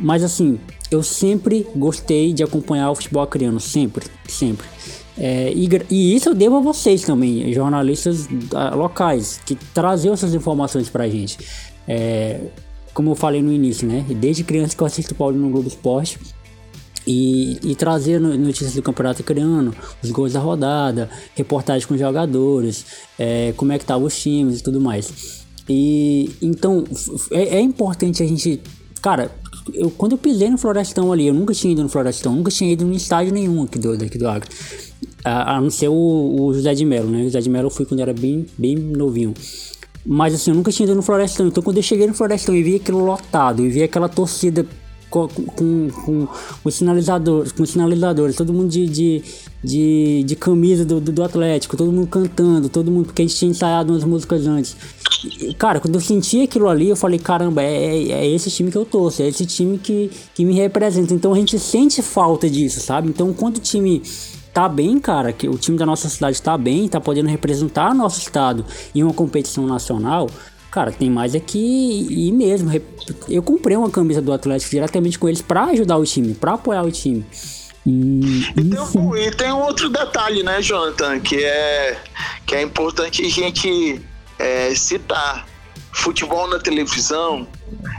Mas assim, eu sempre gostei de acompanhar o futebol acreano, sempre, sempre. É, e, e, isso eu devo a vocês também, jornalistas uh, locais, que traziam essas informações pra gente. É, como eu falei no início, né? Desde criança que eu assisto Paulo no Globo Esporte. E, e trazer notícias do campeonato acreano, os gols da rodada, reportagens com jogadores, é, como é que estavam os times e tudo mais. E então é, é importante a gente, cara, eu, quando eu pisei no Florestão ali, eu nunca tinha ido no Florestão, nunca tinha ido em estádio nenhum aqui do, daqui do Acre. A, a não ser o, o, José de Melo, né? O José de Melo eu fui quando era bem, bem novinho. Mas assim, eu nunca tinha ido no Florestão. Então quando eu cheguei no Florestão e vi aquilo lotado, e vi aquela torcida com, com, com, com sinalizadores, com sinalizadores, todo mundo de, de, de, de camisa do, do, Atlético, todo mundo cantando, todo mundo, porque a gente tinha ensaiado umas músicas antes. E, cara, quando eu senti aquilo ali, eu falei, caramba, é, é esse time que eu torço, é esse time que, que me representa. Então a gente sente falta disso, sabe? Então quando o time tá bem, cara, que o time da nossa cidade tá bem, tá podendo representar nosso estado em uma competição nacional, Cara, tem mais aqui é e mesmo. Eu comprei uma camisa do Atlético diretamente com eles para ajudar o time, para apoiar o time. E, e, tem um, e, tem um, outro detalhe, né, Jonathan, que é, que é importante a gente é, citar. Futebol na televisão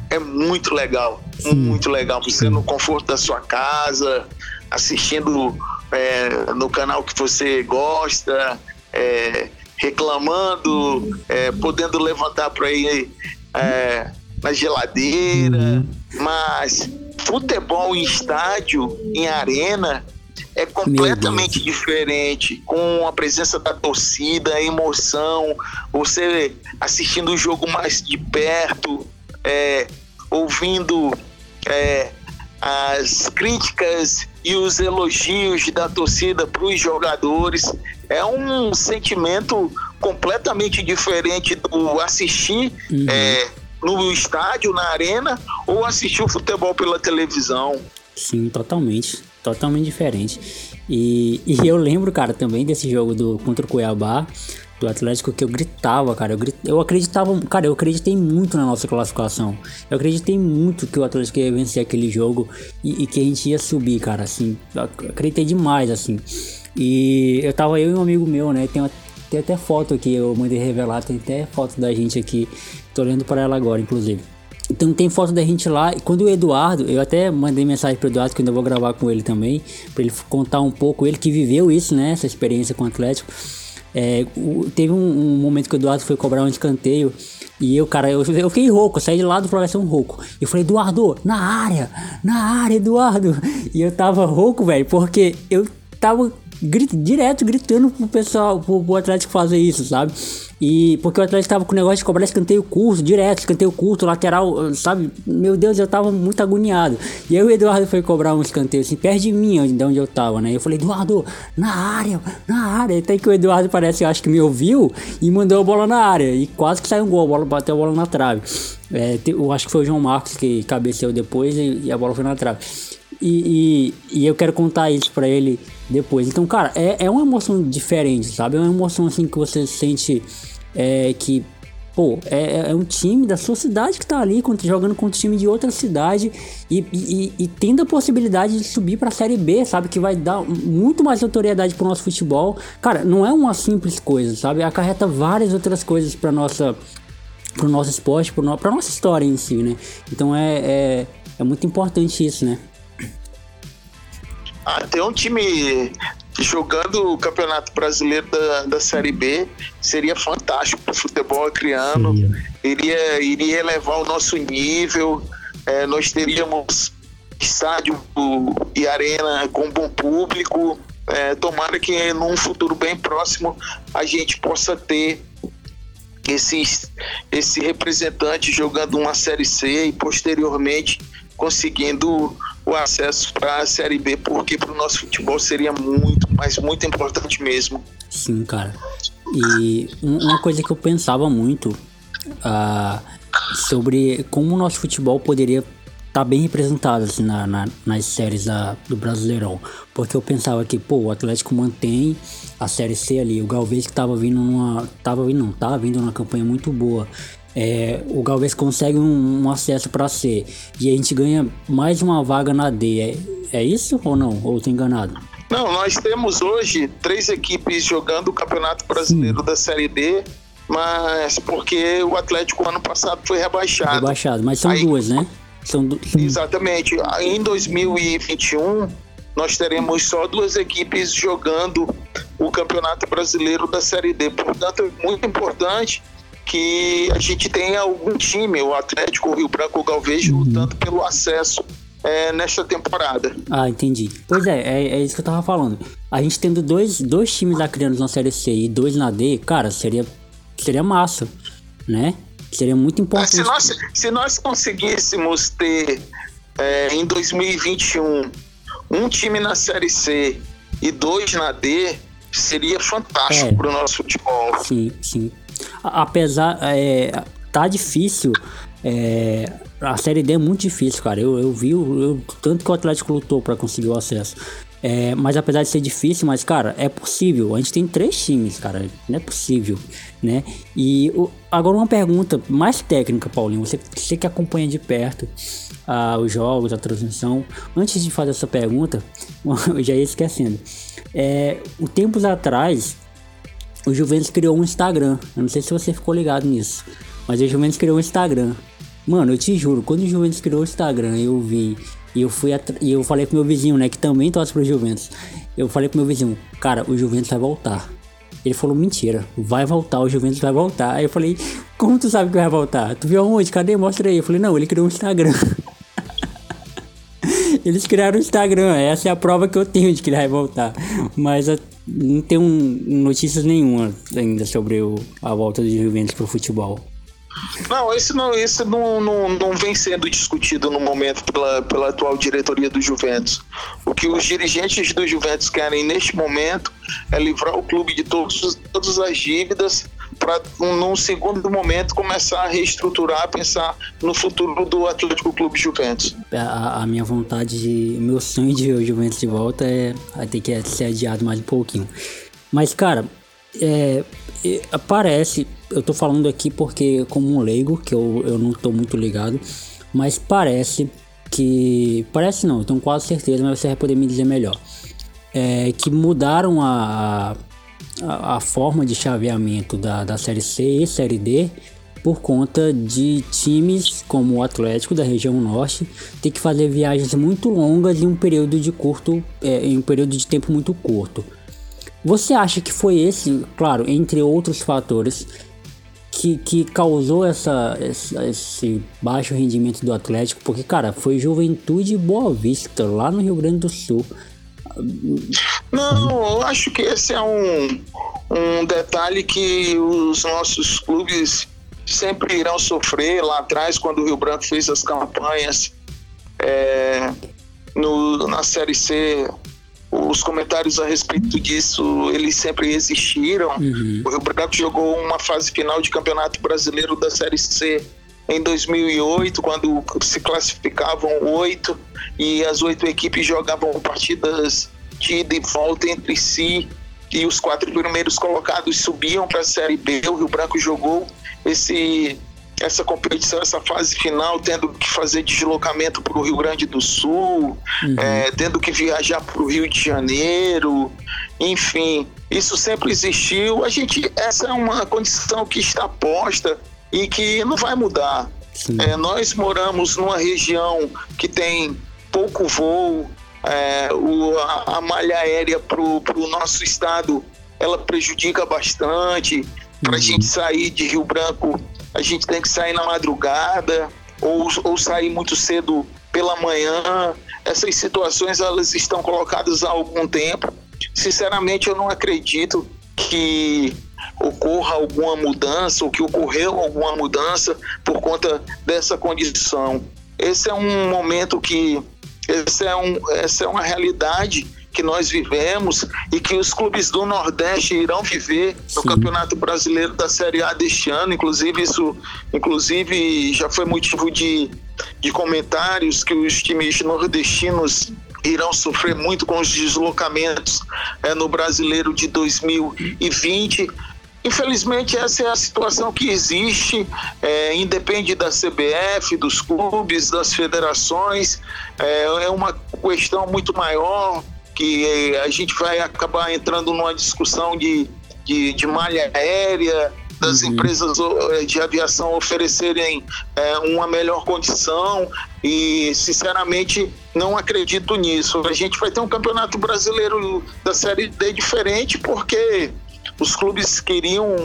é muito legal, Sim. muito legal. Você no conforto da sua casa, assistindo é, no canal que você gosta, é, reclamando, é, podendo levantar para ir é, na geladeira, uhum. mas futebol em estádio, em arena, é completamente diferente, com a presença da torcida, a emoção, você assistindo o jogo mais de perto, é, ouvindo é, as críticas e os elogios da torcida para os jogadores é um sentimento completamente diferente do assistir uhum. é, no estádio, na arena, ou assistir o futebol pela televisão. Sim, totalmente. Totalmente diferente. E, e eu lembro, cara, também desse jogo do contra o Cuiabá, do Atlético, que eu gritava, cara. Eu, grit... eu acreditava, cara, eu acreditei muito na nossa classificação. Eu acreditei muito que o Atlético ia vencer aquele jogo e, e que a gente ia subir, cara, assim. Acreditei demais, assim. E eu tava eu e um amigo meu, né? Tem, tem até foto aqui, eu mandei revelar, tem até foto da gente aqui. Tô olhando para ela agora, inclusive. Então tem foto da gente lá. E quando o Eduardo, eu até mandei mensagem pro Eduardo que eu ainda vou gravar com ele também, para ele contar um pouco, ele que viveu isso, né? Essa experiência com o Atlético. É, teve um, um, momento que o Eduardo foi cobrar um escanteio e eu, cara, eu, eu fiquei rouco, eu saí de lá do Florestão rouco. Eu falei, Eduardo, na área, na área, Eduardo. E eu tava rouco, velho, porque eu tava grit, direto gritando pro pessoal, pro, pro Atlético fazer isso, sabe? E porque o Atlético tava com o negócio de cobrar escanteio curto, direto, escanteio curto, lateral, sabe? Meu Deus, eu tava muito agoniado. E aí o Eduardo foi cobrar um escanteio assim, perto de mim, de onde eu tava, né? Eu falei, Eduardo, na área, na área. Até que o Eduardo parece, eu acho que me ouviu e mandou a bola na área. E quase que saiu um gol, a bola bateu a bola na trave. É, eu acho que foi o João Marcos que cabeceou depois e, e a bola foi na trave. E, e, e, eu quero contar isso para ele depois. Então, cara, é, é uma emoção diferente, sabe? É uma emoção assim que você sente é, que, pô, é, é um time da sua cidade que tá ali jogando contra um time de outra cidade e, e, e tendo a possibilidade de subir pra Série B, sabe? Que vai dar muito mais notoriedade pro nosso futebol. Cara, não é uma simples coisa, sabe? Acarreta várias outras coisas pra nossa pro nosso esporte, pro no, pra nossa história em si, né? Então é, é, é muito importante isso, né? Até um time jogando o Campeonato Brasileiro da, da Série B. Seria fantástico para o futebol acriano, iria, iria elevar o nosso nível, é, nós teríamos estádio e arena com bom público. É, tomara que num futuro bem próximo a gente possa ter esses, esse representante jogando uma Série C e posteriormente conseguindo o acesso para a Série B, porque para o nosso futebol seria muito, mas muito importante mesmo. Sim, cara. E uma coisa que eu pensava muito uh, sobre como o nosso futebol poderia tá bem representado assim, na, na, nas séries da, do Brasileirão. Porque eu pensava que, pô, o Atlético mantém a Série C ali. O Galvez que tava vindo numa. Tava vindo, não, tava vindo numa campanha muito boa. É, o Galvez consegue um, um acesso para C. E a gente ganha mais uma vaga na D. É, é isso ou não? Ou tô enganado? Não, nós temos hoje três equipes jogando o Campeonato Brasileiro Sim. da Série D mas porque o Atlético ano passado foi rebaixado. Rebaixado, mas são Aí, duas, né? São do... Exatamente. Em 2021, nós teremos só duas equipes jogando o Campeonato Brasileiro da Série D. Portanto, é muito importante que a gente tenha algum time, o Atlético, o Rio Branco, o Galvez, uhum. lutando pelo acesso é, nesta temporada. Ah, entendi. Pois é, é, é, isso que eu tava falando. A gente tendo dois, dois times lá criando na Série C e dois na D, cara, seria, seria massa, né? Seria muito importante. Se nós, se nós conseguíssemos ter é, em 2021 um time na Série C e dois na D, seria fantástico é. para o nosso futebol. Sim, sim. Apesar. É, tá difícil. É, a Série D é muito difícil, cara. Eu, eu vi eu, tanto que o Atlético lutou para conseguir o acesso. É, mas apesar de ser difícil, mas cara, é possível. A gente tem três times, cara. Não é possível, né? E o, agora uma pergunta mais técnica, Paulinho. Você, você que acompanha de perto ah, os jogos, a transmissão. Antes de fazer essa pergunta, eu já ia esquecendo. É, o tempos atrás, o Juventus criou um Instagram. Eu não sei se você ficou ligado nisso, mas o Juventus criou um Instagram. Mano, eu te juro, quando o Juventus criou o Instagram, eu vi e eu fui e eu falei pro meu vizinho, né, que também torce pro Juventus. Eu falei pro meu vizinho, cara, o Juventus vai voltar. Ele falou, mentira, vai voltar, o Juventus vai voltar. Aí eu falei, como tu sabe que vai voltar? Tu viu aonde? Cadê? Mostra aí. Eu falei, não, ele criou um Instagram. Eles criaram um Instagram, essa é a prova que eu tenho de que ele vai voltar. Mas não tenho notícias nenhuma ainda sobre o, a volta do Juventus pro futebol. Não, isso não, isso não, não, não vem sendo discutido no momento pela, pela atual diretoria do Juventus. O que os dirigentes do Juventus querem neste momento é livrar o clube de todos, todas as dívidas para, num segundo momento, começar a reestruturar, pensar no futuro do Atlético Clube Juventus. A, a minha vontade, de, meu sonho de ver o Juventus de volta é ter que ser adiado mais um pouquinho. Mas, cara, é, é, parece eu tô falando aqui porque, como um leigo, que eu, eu não tô muito ligado, mas parece que. Parece não, eu tenho quase certeza, mas você vai poder me dizer melhor. É, que mudaram a, a, forma de chaveamento da, da Série C e Série D por conta de times como o Atlético da região norte ter que fazer viagens muito longas em um período de curto, é, em um período de tempo muito curto. Você acha que foi esse, claro, entre outros fatores, que, que causou essa, essa, esse baixo rendimento do Atlético, porque, cara, foi Juventude Boa Vista, lá no Rio Grande do Sul. Não, eu acho que esse é um, um detalhe que os nossos clubes sempre irão sofrer lá atrás, quando o Rio Branco fez as campanhas é, no, na Série C os comentários a respeito disso, eles sempre existiram. Uhum. O Rio Branco jogou uma fase final de Campeonato Brasileiro da Série C em 2008, quando se classificavam oito e as oito equipes jogavam partidas de ida e volta entre si e os quatro primeiros colocados subiam para a Série B. O Rio Branco jogou esse essa competição, essa fase final, tendo que fazer deslocamento para o Rio Grande do Sul, uhum. é, tendo que viajar para o Rio de Janeiro, enfim, isso sempre existiu. A gente, essa é uma condição que está posta e que não vai mudar. É, nós moramos numa região que tem pouco voo, é, o, a, a, malha aérea para o nosso estado ela prejudica bastante. Para a uhum. gente sair de Rio Branco, a gente tem que sair na madrugada ou, ou sair muito cedo pela manhã. Essas situações elas estão colocadas há algum tempo. Sinceramente, eu não acredito que ocorra alguma mudança ou que ocorreu alguma mudança por conta dessa condição. Esse é um momento que esse é um, essa é uma realidade que nós vivemos e que os clubes do Nordeste irão viver no Sim. Campeonato Brasileiro da Série A deste ano. Inclusive, isso inclusive já foi motivo de, de comentários que os times nordestinos irão sofrer muito com os deslocamentos é, no Brasileiro de 2020. Infelizmente, essa é a situação que existe, é, independe da CBF, dos clubes, das federações, é, é uma questão muito maior que a gente vai acabar entrando numa discussão de, de, de malha aérea, das uhum. empresas eh, de aviação oferecerem é, uma melhor condição e sinceramente não acredito nisso. A gente vai ter um campeonato brasileiro da Série D diferente porque os clubes queriam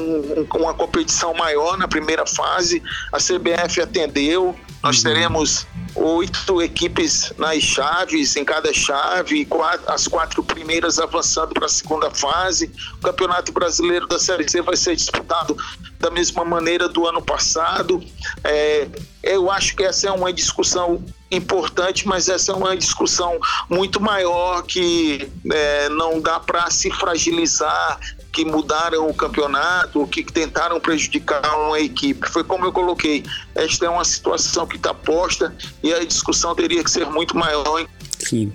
uma competição maior na primeira fase, a CBF atendeu. Nós uhum. teremos oito equipes nas chaves, em cada chave, quatro, as quatro primeiras avançando para a segunda fase. O Campeonato Brasileiro da Série C vai ser disputado da mesma maneira do ano passado. É, eu acho que essa é uma discussão importante, mas essa é uma discussão muito maior que é, não dá para se fragilizar que mudaram o campeonato, que tentaram prejudicar uma equipe. Foi como eu coloquei, esta é uma situação que está posta e a discussão teria que ser muito maior. Sim.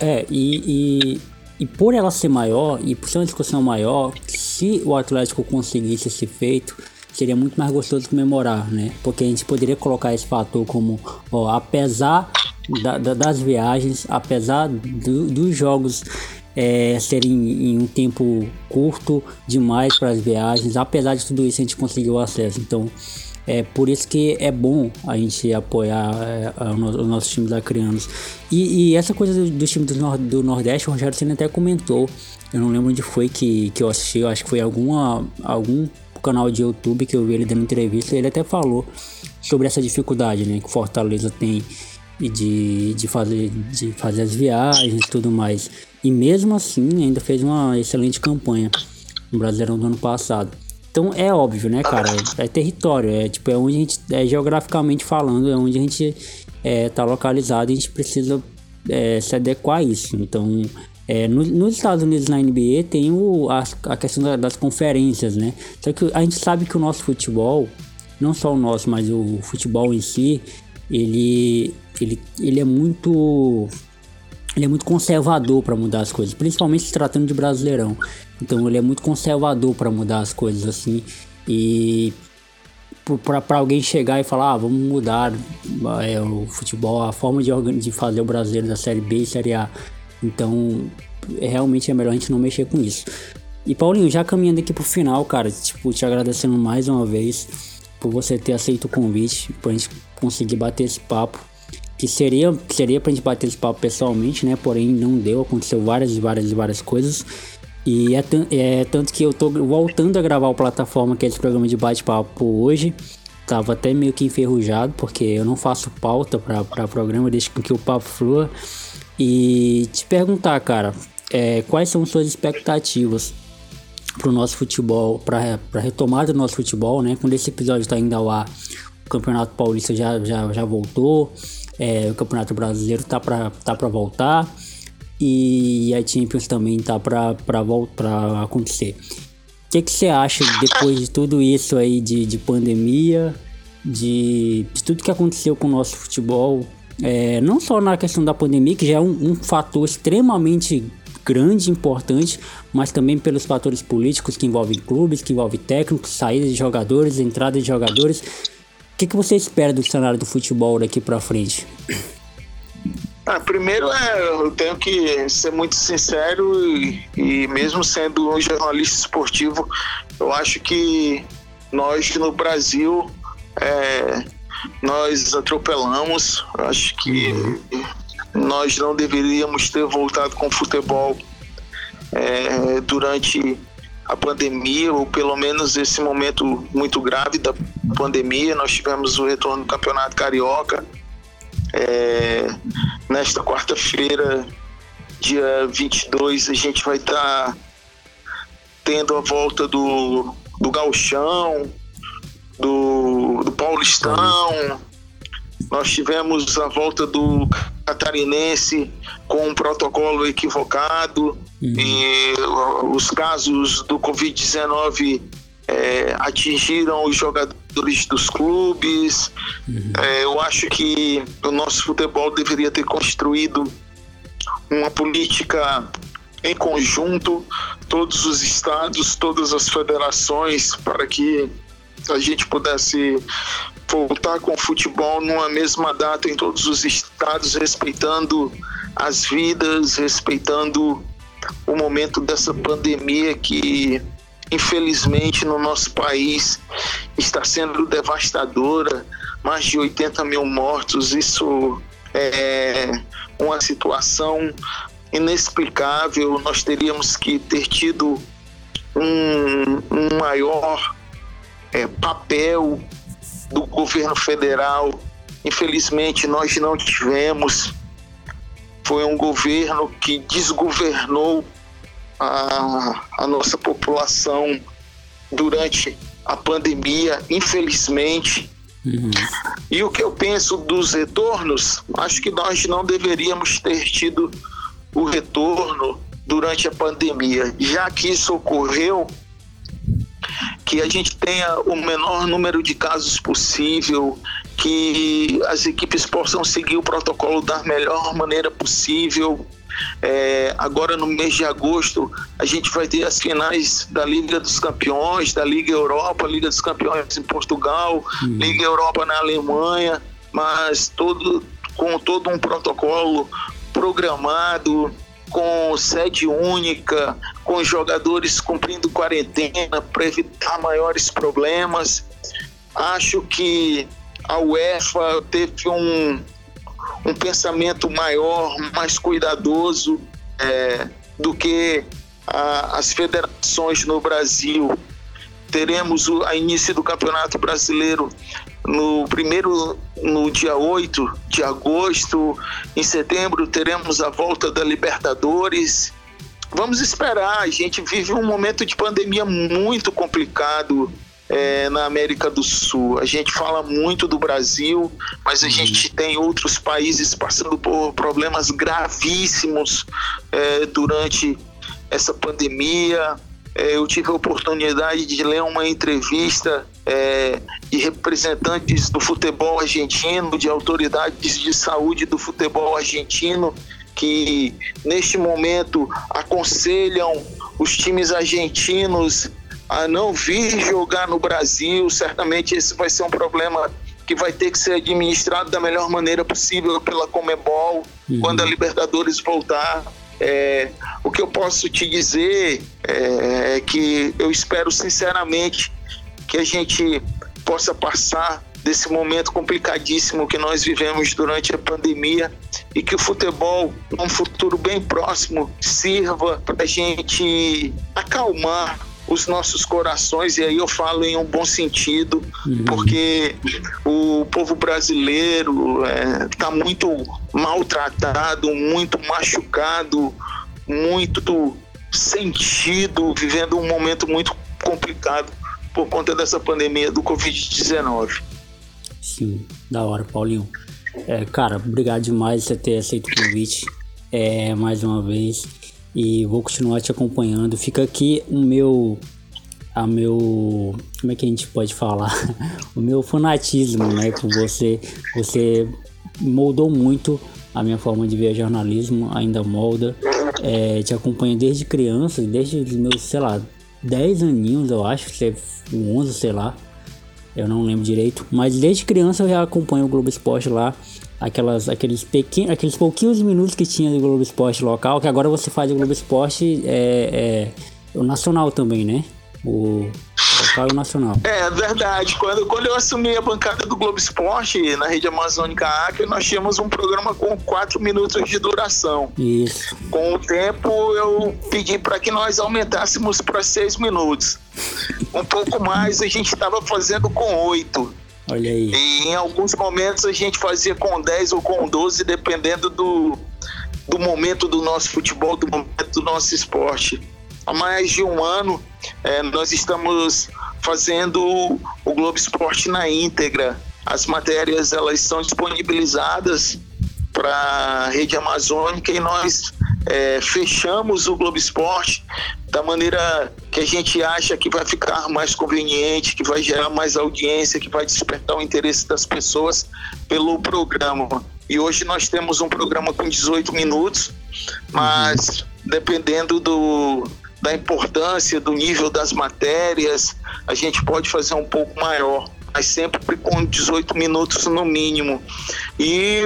É, e, e, e por ela ser maior, e por ser uma discussão maior, se o Atlético conseguisse esse feito, seria muito mais gostoso comemorar, né? Porque a gente poderia colocar esse fator como, ó, apesar da, da, das viagens, apesar do, dos jogos é, serem em um tempo curto demais para as viagens. Apesar de tudo isso, a gente conseguiu acesso. Então, é por isso que é bom a gente apoiar é, o, o nosso time da Crianos. E, e, essa coisa do, do time do, do Nordeste, o Rogério Senna até comentou. Eu não lembro onde foi que, que eu assisti, eu acho que foi alguma, algum canal de YouTube que eu vi ele dando entrevista. Ele até falou sobre essa dificuldade né, que Fortaleza tem de, de, fazer, de fazer as viagens e tudo mais. E mesmo assim ainda fez uma excelente campanha no Brasileirão do ano passado. Então é óbvio, né, cara? É, território, é tipo, é onde a gente, é geograficamente falando, é onde a gente é, tá localizado e a gente precisa é, se adequar a isso. Então, é, no, nos Estados Unidos na NBA tem o, a, a questão da, das conferências, né? Só que a gente sabe que o nosso futebol, não só o nosso, mas o futebol em si, ele, ele, ele é muito ele é muito conservador para mudar as coisas, principalmente se tratando de Brasileirão. Então ele é muito conservador para mudar as coisas assim e para alguém chegar e falar, ah, vamos mudar é, o futebol, a forma de, de fazer o brasileiro da Série B e Série A. Então, realmente é melhor a gente não mexer com isso. E Paulinho, já caminhando aqui pro final, cara, tipo, te agradecendo mais uma vez por você ter aceito o convite, pra gente conseguir bater esse papo que seria, seria pra gente bater esse papo pessoalmente, né? Porém, não deu, aconteceu várias, várias, várias coisas. E é, é tanto que eu tô voltando a gravar o plataforma, que é esse programa de bate-papo hoje. Tava até meio que enferrujado, porque eu não faço pauta para programa, deixo que o papo flua. E te perguntar, cara, é, quais são suas expectativas para o nosso futebol, para a retomada do nosso futebol, né? Quando esse episódio está indo ao ar, Campeonato Paulista já, já, já voltou. É, o Campeonato Brasileiro tá para tá pra voltar e a Champions também tá para pra acontecer. O que, você acha depois de tudo isso aí de, de pandemia, de, de tudo que aconteceu com o nosso futebol? É, não só na questão da pandemia, que já é um, um fator extremamente grande, importante, mas também pelos fatores políticos que envolvem clubes, que envolvem técnicos, saída de jogadores, entrada de jogadores que, que você espera do cenário do futebol daqui para frente? Ah, primeiro, é, eu tenho que ser muito sincero e, e, mesmo sendo um jornalista esportivo, eu acho que nós no Brasil é, nós atropelamos. Acho que nós não deveríamos ter voltado com o futebol é, durante a pandemia, ou pelo menos esse momento muito grave da pandemia. Nós tivemos o retorno do Campeonato Carioca. É, nesta quarta-feira, dia 22, a gente vai estar tá tendo a volta do, do Galchão, do, do Paulistão. Nós tivemos a volta do Catarinense com um protocolo equivocado uhum. e os casos do Covid-19 é, atingiram os jogadores dos clubes. Uhum. É, eu acho que o nosso futebol deveria ter construído uma política em conjunto, todos os estados, todas as federações, para que a gente pudesse voltar com o futebol numa mesma data em todos os estados, respeitando as vidas, respeitando o momento dessa pandemia que, infelizmente, no nosso país está sendo devastadora mais de 80 mil mortos. Isso é uma situação inexplicável. Nós teríamos que ter tido um, um maior é, papel do governo federal. Infelizmente, nós não tivemos. Foi um governo que desgovernou a, a nossa população durante a pandemia, infelizmente. Uhum. E o que eu penso dos retornos, acho que nós não deveríamos ter tido o retorno durante a pandemia, já que isso ocorreu que a gente tenha o menor número de casos possível, que as equipes possam seguir o protocolo da melhor maneira possível. É, agora no mês de agosto a gente vai ter as finais da Liga dos Campeões, da Liga Europa, Liga dos Campeões em Portugal, uhum. Liga Europa na Alemanha, mas todo com todo um protocolo programado, com sede única, com jogadores cumprindo quarentena para evitar maiores problemas. Acho que a UEFA teve um, um pensamento maior, mais cuidadoso é, do que a, as federações no Brasil. Teremos o a início do Campeonato Brasileiro no primeiro, no dia 8 de agosto, em setembro teremos a volta da Libertadores. Vamos esperar, a gente vive um momento de pandemia muito complicado é, na América do Sul. A gente fala muito do Brasil, mas a gente uhum. tem outros países passando por problemas gravíssimos é, durante essa pandemia. É, eu tive a oportunidade de ler uma entrevista é, de representantes do futebol argentino, de autoridades de saúde do futebol argentino, que neste momento aconselham os times argentinos a não vir jogar no Brasil. Certamente esse vai ser um problema que vai ter que ser administrado da melhor maneira possível pela Comebol uhum. quando a Libertadores voltar. É, o que eu posso te dizer é, é que eu espero sinceramente que a gente possa passar desse momento complicadíssimo que nós vivemos durante a pandemia e que o futebol, num futuro bem próximo, sirva para a gente acalmar os nossos corações, e aí eu falo em um bom sentido, uhum. porque o povo brasileiro está é, muito maltratado, muito machucado, muito sentido, vivendo um momento muito complicado por conta dessa pandemia do Covid-19. Sim, da hora, Paulinho. É, cara, obrigado demais por ter aceito o convite é, mais uma vez e vou continuar te acompanhando. Fica aqui o meu, a meu, como é que a gente pode falar? o meu fanatismo, né, por você. Você moldou muito a minha forma de ver jornalismo, ainda molda. É, te acompanho desde criança, desde os meus, sei lá, 10 aninhos, eu acho, 11, sei lá. Eu não lembro direito. Mas desde criança eu já acompanho o Globo Esporte lá. Aquelas, aqueles, pequenos, aqueles pouquinhos minutos que tinha do Globo Esporte local, que agora você faz o Globo Esporte é, é, o nacional também, né? O, local e nacional. É verdade. Quando, quando eu assumi a bancada do Globo Esporte na rede amazônica Acre, nós tínhamos um programa com quatro minutos de duração. Isso. Com o tempo, eu pedi para que nós aumentássemos para seis minutos. Um pouco mais a gente estava fazendo com oito. Olha aí. E em alguns momentos a gente fazia com 10 ou com 12, dependendo do, do momento do nosso futebol, do momento do nosso esporte. Há mais de um ano, é, nós estamos fazendo o Globo Esporte na íntegra. As matérias elas são disponibilizadas para a rede amazônica e nós é, fechamos o Globo Esporte da maneira que a gente acha que vai ficar mais conveniente, que vai gerar mais audiência, que vai despertar o interesse das pessoas pelo programa. E hoje nós temos um programa com 18 minutos, mas dependendo do, da importância, do nível das matérias, a gente pode fazer um pouco maior, mas sempre com 18 minutos no mínimo. E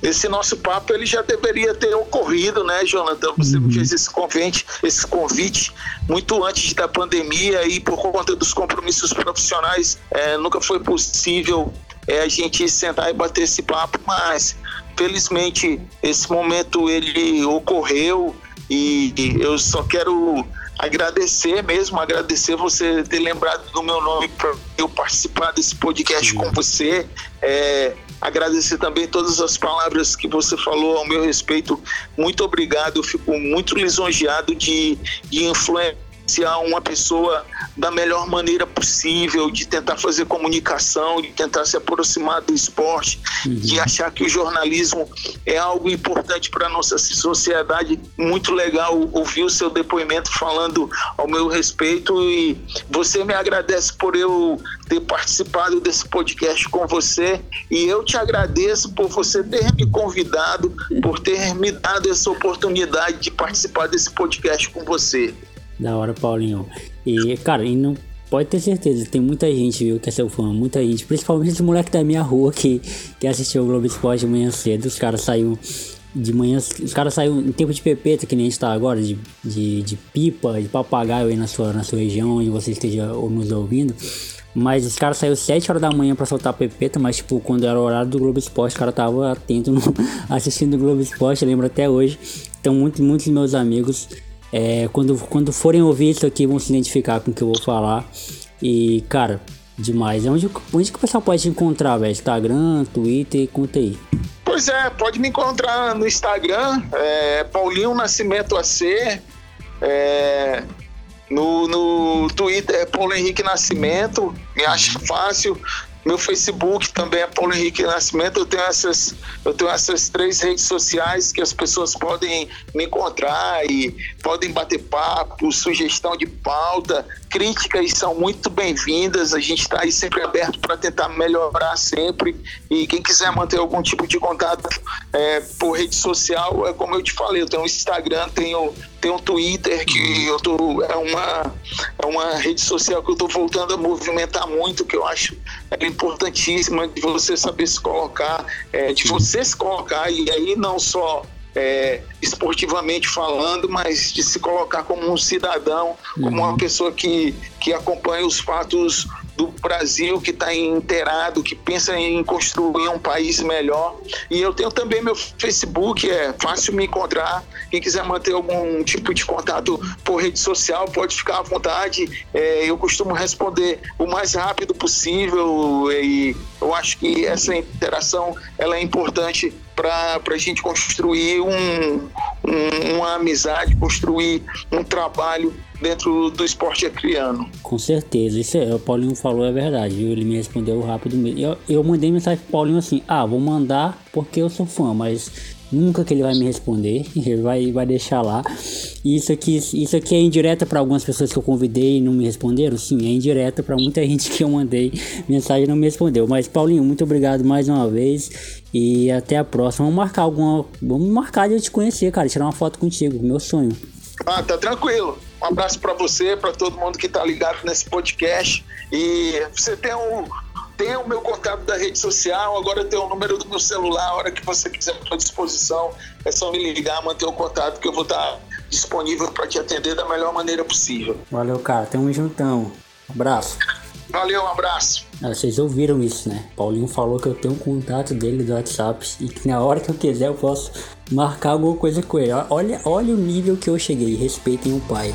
esse nosso papo ele já deveria ter ocorrido, né, Jonathan? Você uhum. fez esse convite, esse convite muito antes da pandemia e por conta dos compromissos profissionais é, nunca foi possível é, a gente sentar e bater esse papo, mas felizmente esse momento ele ocorreu e eu só quero agradecer mesmo, agradecer você ter lembrado do meu nome para eu participar desse podcast Sim. com você. É, agradecer também todas as palavras que você falou ao meu respeito. Muito obrigado, eu fico muito lisonjeado de, de influenciar influenciar uma pessoa da melhor maneira possível, de tentar fazer comunicação, de tentar se aproximar do esporte, uhum. de achar que o jornalismo é algo importante para a nossa sociedade. Muito legal ouvir o seu depoimento falando ao meu respeito e você me agradece por eu ter participado desse podcast com você e eu te agradeço por você ter me convidado, por ter me dado essa oportunidade de participar desse podcast com você. Da hora, Paulinho. E, cara, e não pode ter certeza, tem muita gente, viu, que é seu fã, muita gente, principalmente os moleques da minha rua que, que assistiu o Globo Esporte de manhã cedo, os caras saíram de manhã, os caras saíram em tempo de pepeta, que nem a gente tá agora, de, de, de pipa, de papagaio aí na sua, na sua região, onde você esteja nos ouvindo. Mas os caras saíram 7 horas da manhã pra soltar pepeta, mas tipo, quando era o horário do Globo Esporte, o cara tava atento no, assistindo o Globo Esporte, lembro até hoje. Então, muito, muitos meus amigos é, quando, quando forem ouvir isso aqui, vão se identificar com o que eu vou falar. E, cara, demais. Onde, onde que o pessoal pode te encontrar, velho? Instagram, Twitter, conta aí. Pois é, pode me encontrar no Instagram, é, Paulinho Nascimento AC. É, no, no Twitter é Paulo Henrique Nascimento, me acha fácil. Meu Facebook também é Paulo Henrique Nascimento. Eu tenho essas, eu tenho essas três redes sociais que as pessoas podem me encontrar e podem bater papo, sugestão de pauta, críticas são muito bem-vindas. A gente está aí sempre aberto para tentar melhorar sempre. E quem quiser manter algum tipo de contato é, por rede social, é como eu te falei, eu tenho o Instagram, tenho tem um Twitter que eu tô é uma é uma rede social que eu tô voltando a movimentar muito que eu acho é importantíssima de você saber se colocar é, de você se colocar e aí não só é, esportivamente falando, mas de se colocar como um cidadão, como uma uhum. pessoa que, que acompanha os fatos do Brasil que está inteirado, que pensa em construir um país melhor. E eu tenho também meu Facebook, é fácil me encontrar. Quem quiser manter algum tipo de contato por rede social, pode ficar à vontade. É, eu costumo responder o mais rápido possível e eu acho que essa interação ela é importante para a gente construir um, um, uma amizade, construir um trabalho dentro do esporte acriano. Com certeza, isso é, o Paulinho falou é verdade, viu? Ele me respondeu rápido mesmo. Eu, eu mandei mensagem pro Paulinho assim: ah, vou mandar porque eu sou fã, mas nunca que ele vai me responder, ele vai, vai deixar lá. Isso aqui, isso aqui é indireta para algumas pessoas que eu convidei e não me responderam? Sim, é indireta para muita gente que eu mandei mensagem e não me respondeu. Mas Paulinho, muito obrigado mais uma vez e até a próxima. Vamos marcar alguma, vamos marcar de eu te conhecer, cara, tirar uma foto contigo, meu sonho. Ah, tá tranquilo. Um abraço para você, para todo mundo que está ligado nesse podcast. E você tem o, tem o meu contato da rede social, agora tem o número do meu celular, a hora que você quiser à disposição, é só me ligar, manter o contato que eu vou estar disponível para te atender da melhor maneira possível. Valeu, cara, tem um juntão. Abraço. Valeu, um abraço. Ah, vocês ouviram isso, né? Paulinho falou que eu tenho o contato dele do WhatsApp e que na hora que eu quiser eu posso marcar alguma coisa com ele. Olha, olha o nível que eu cheguei, respeitem o pai.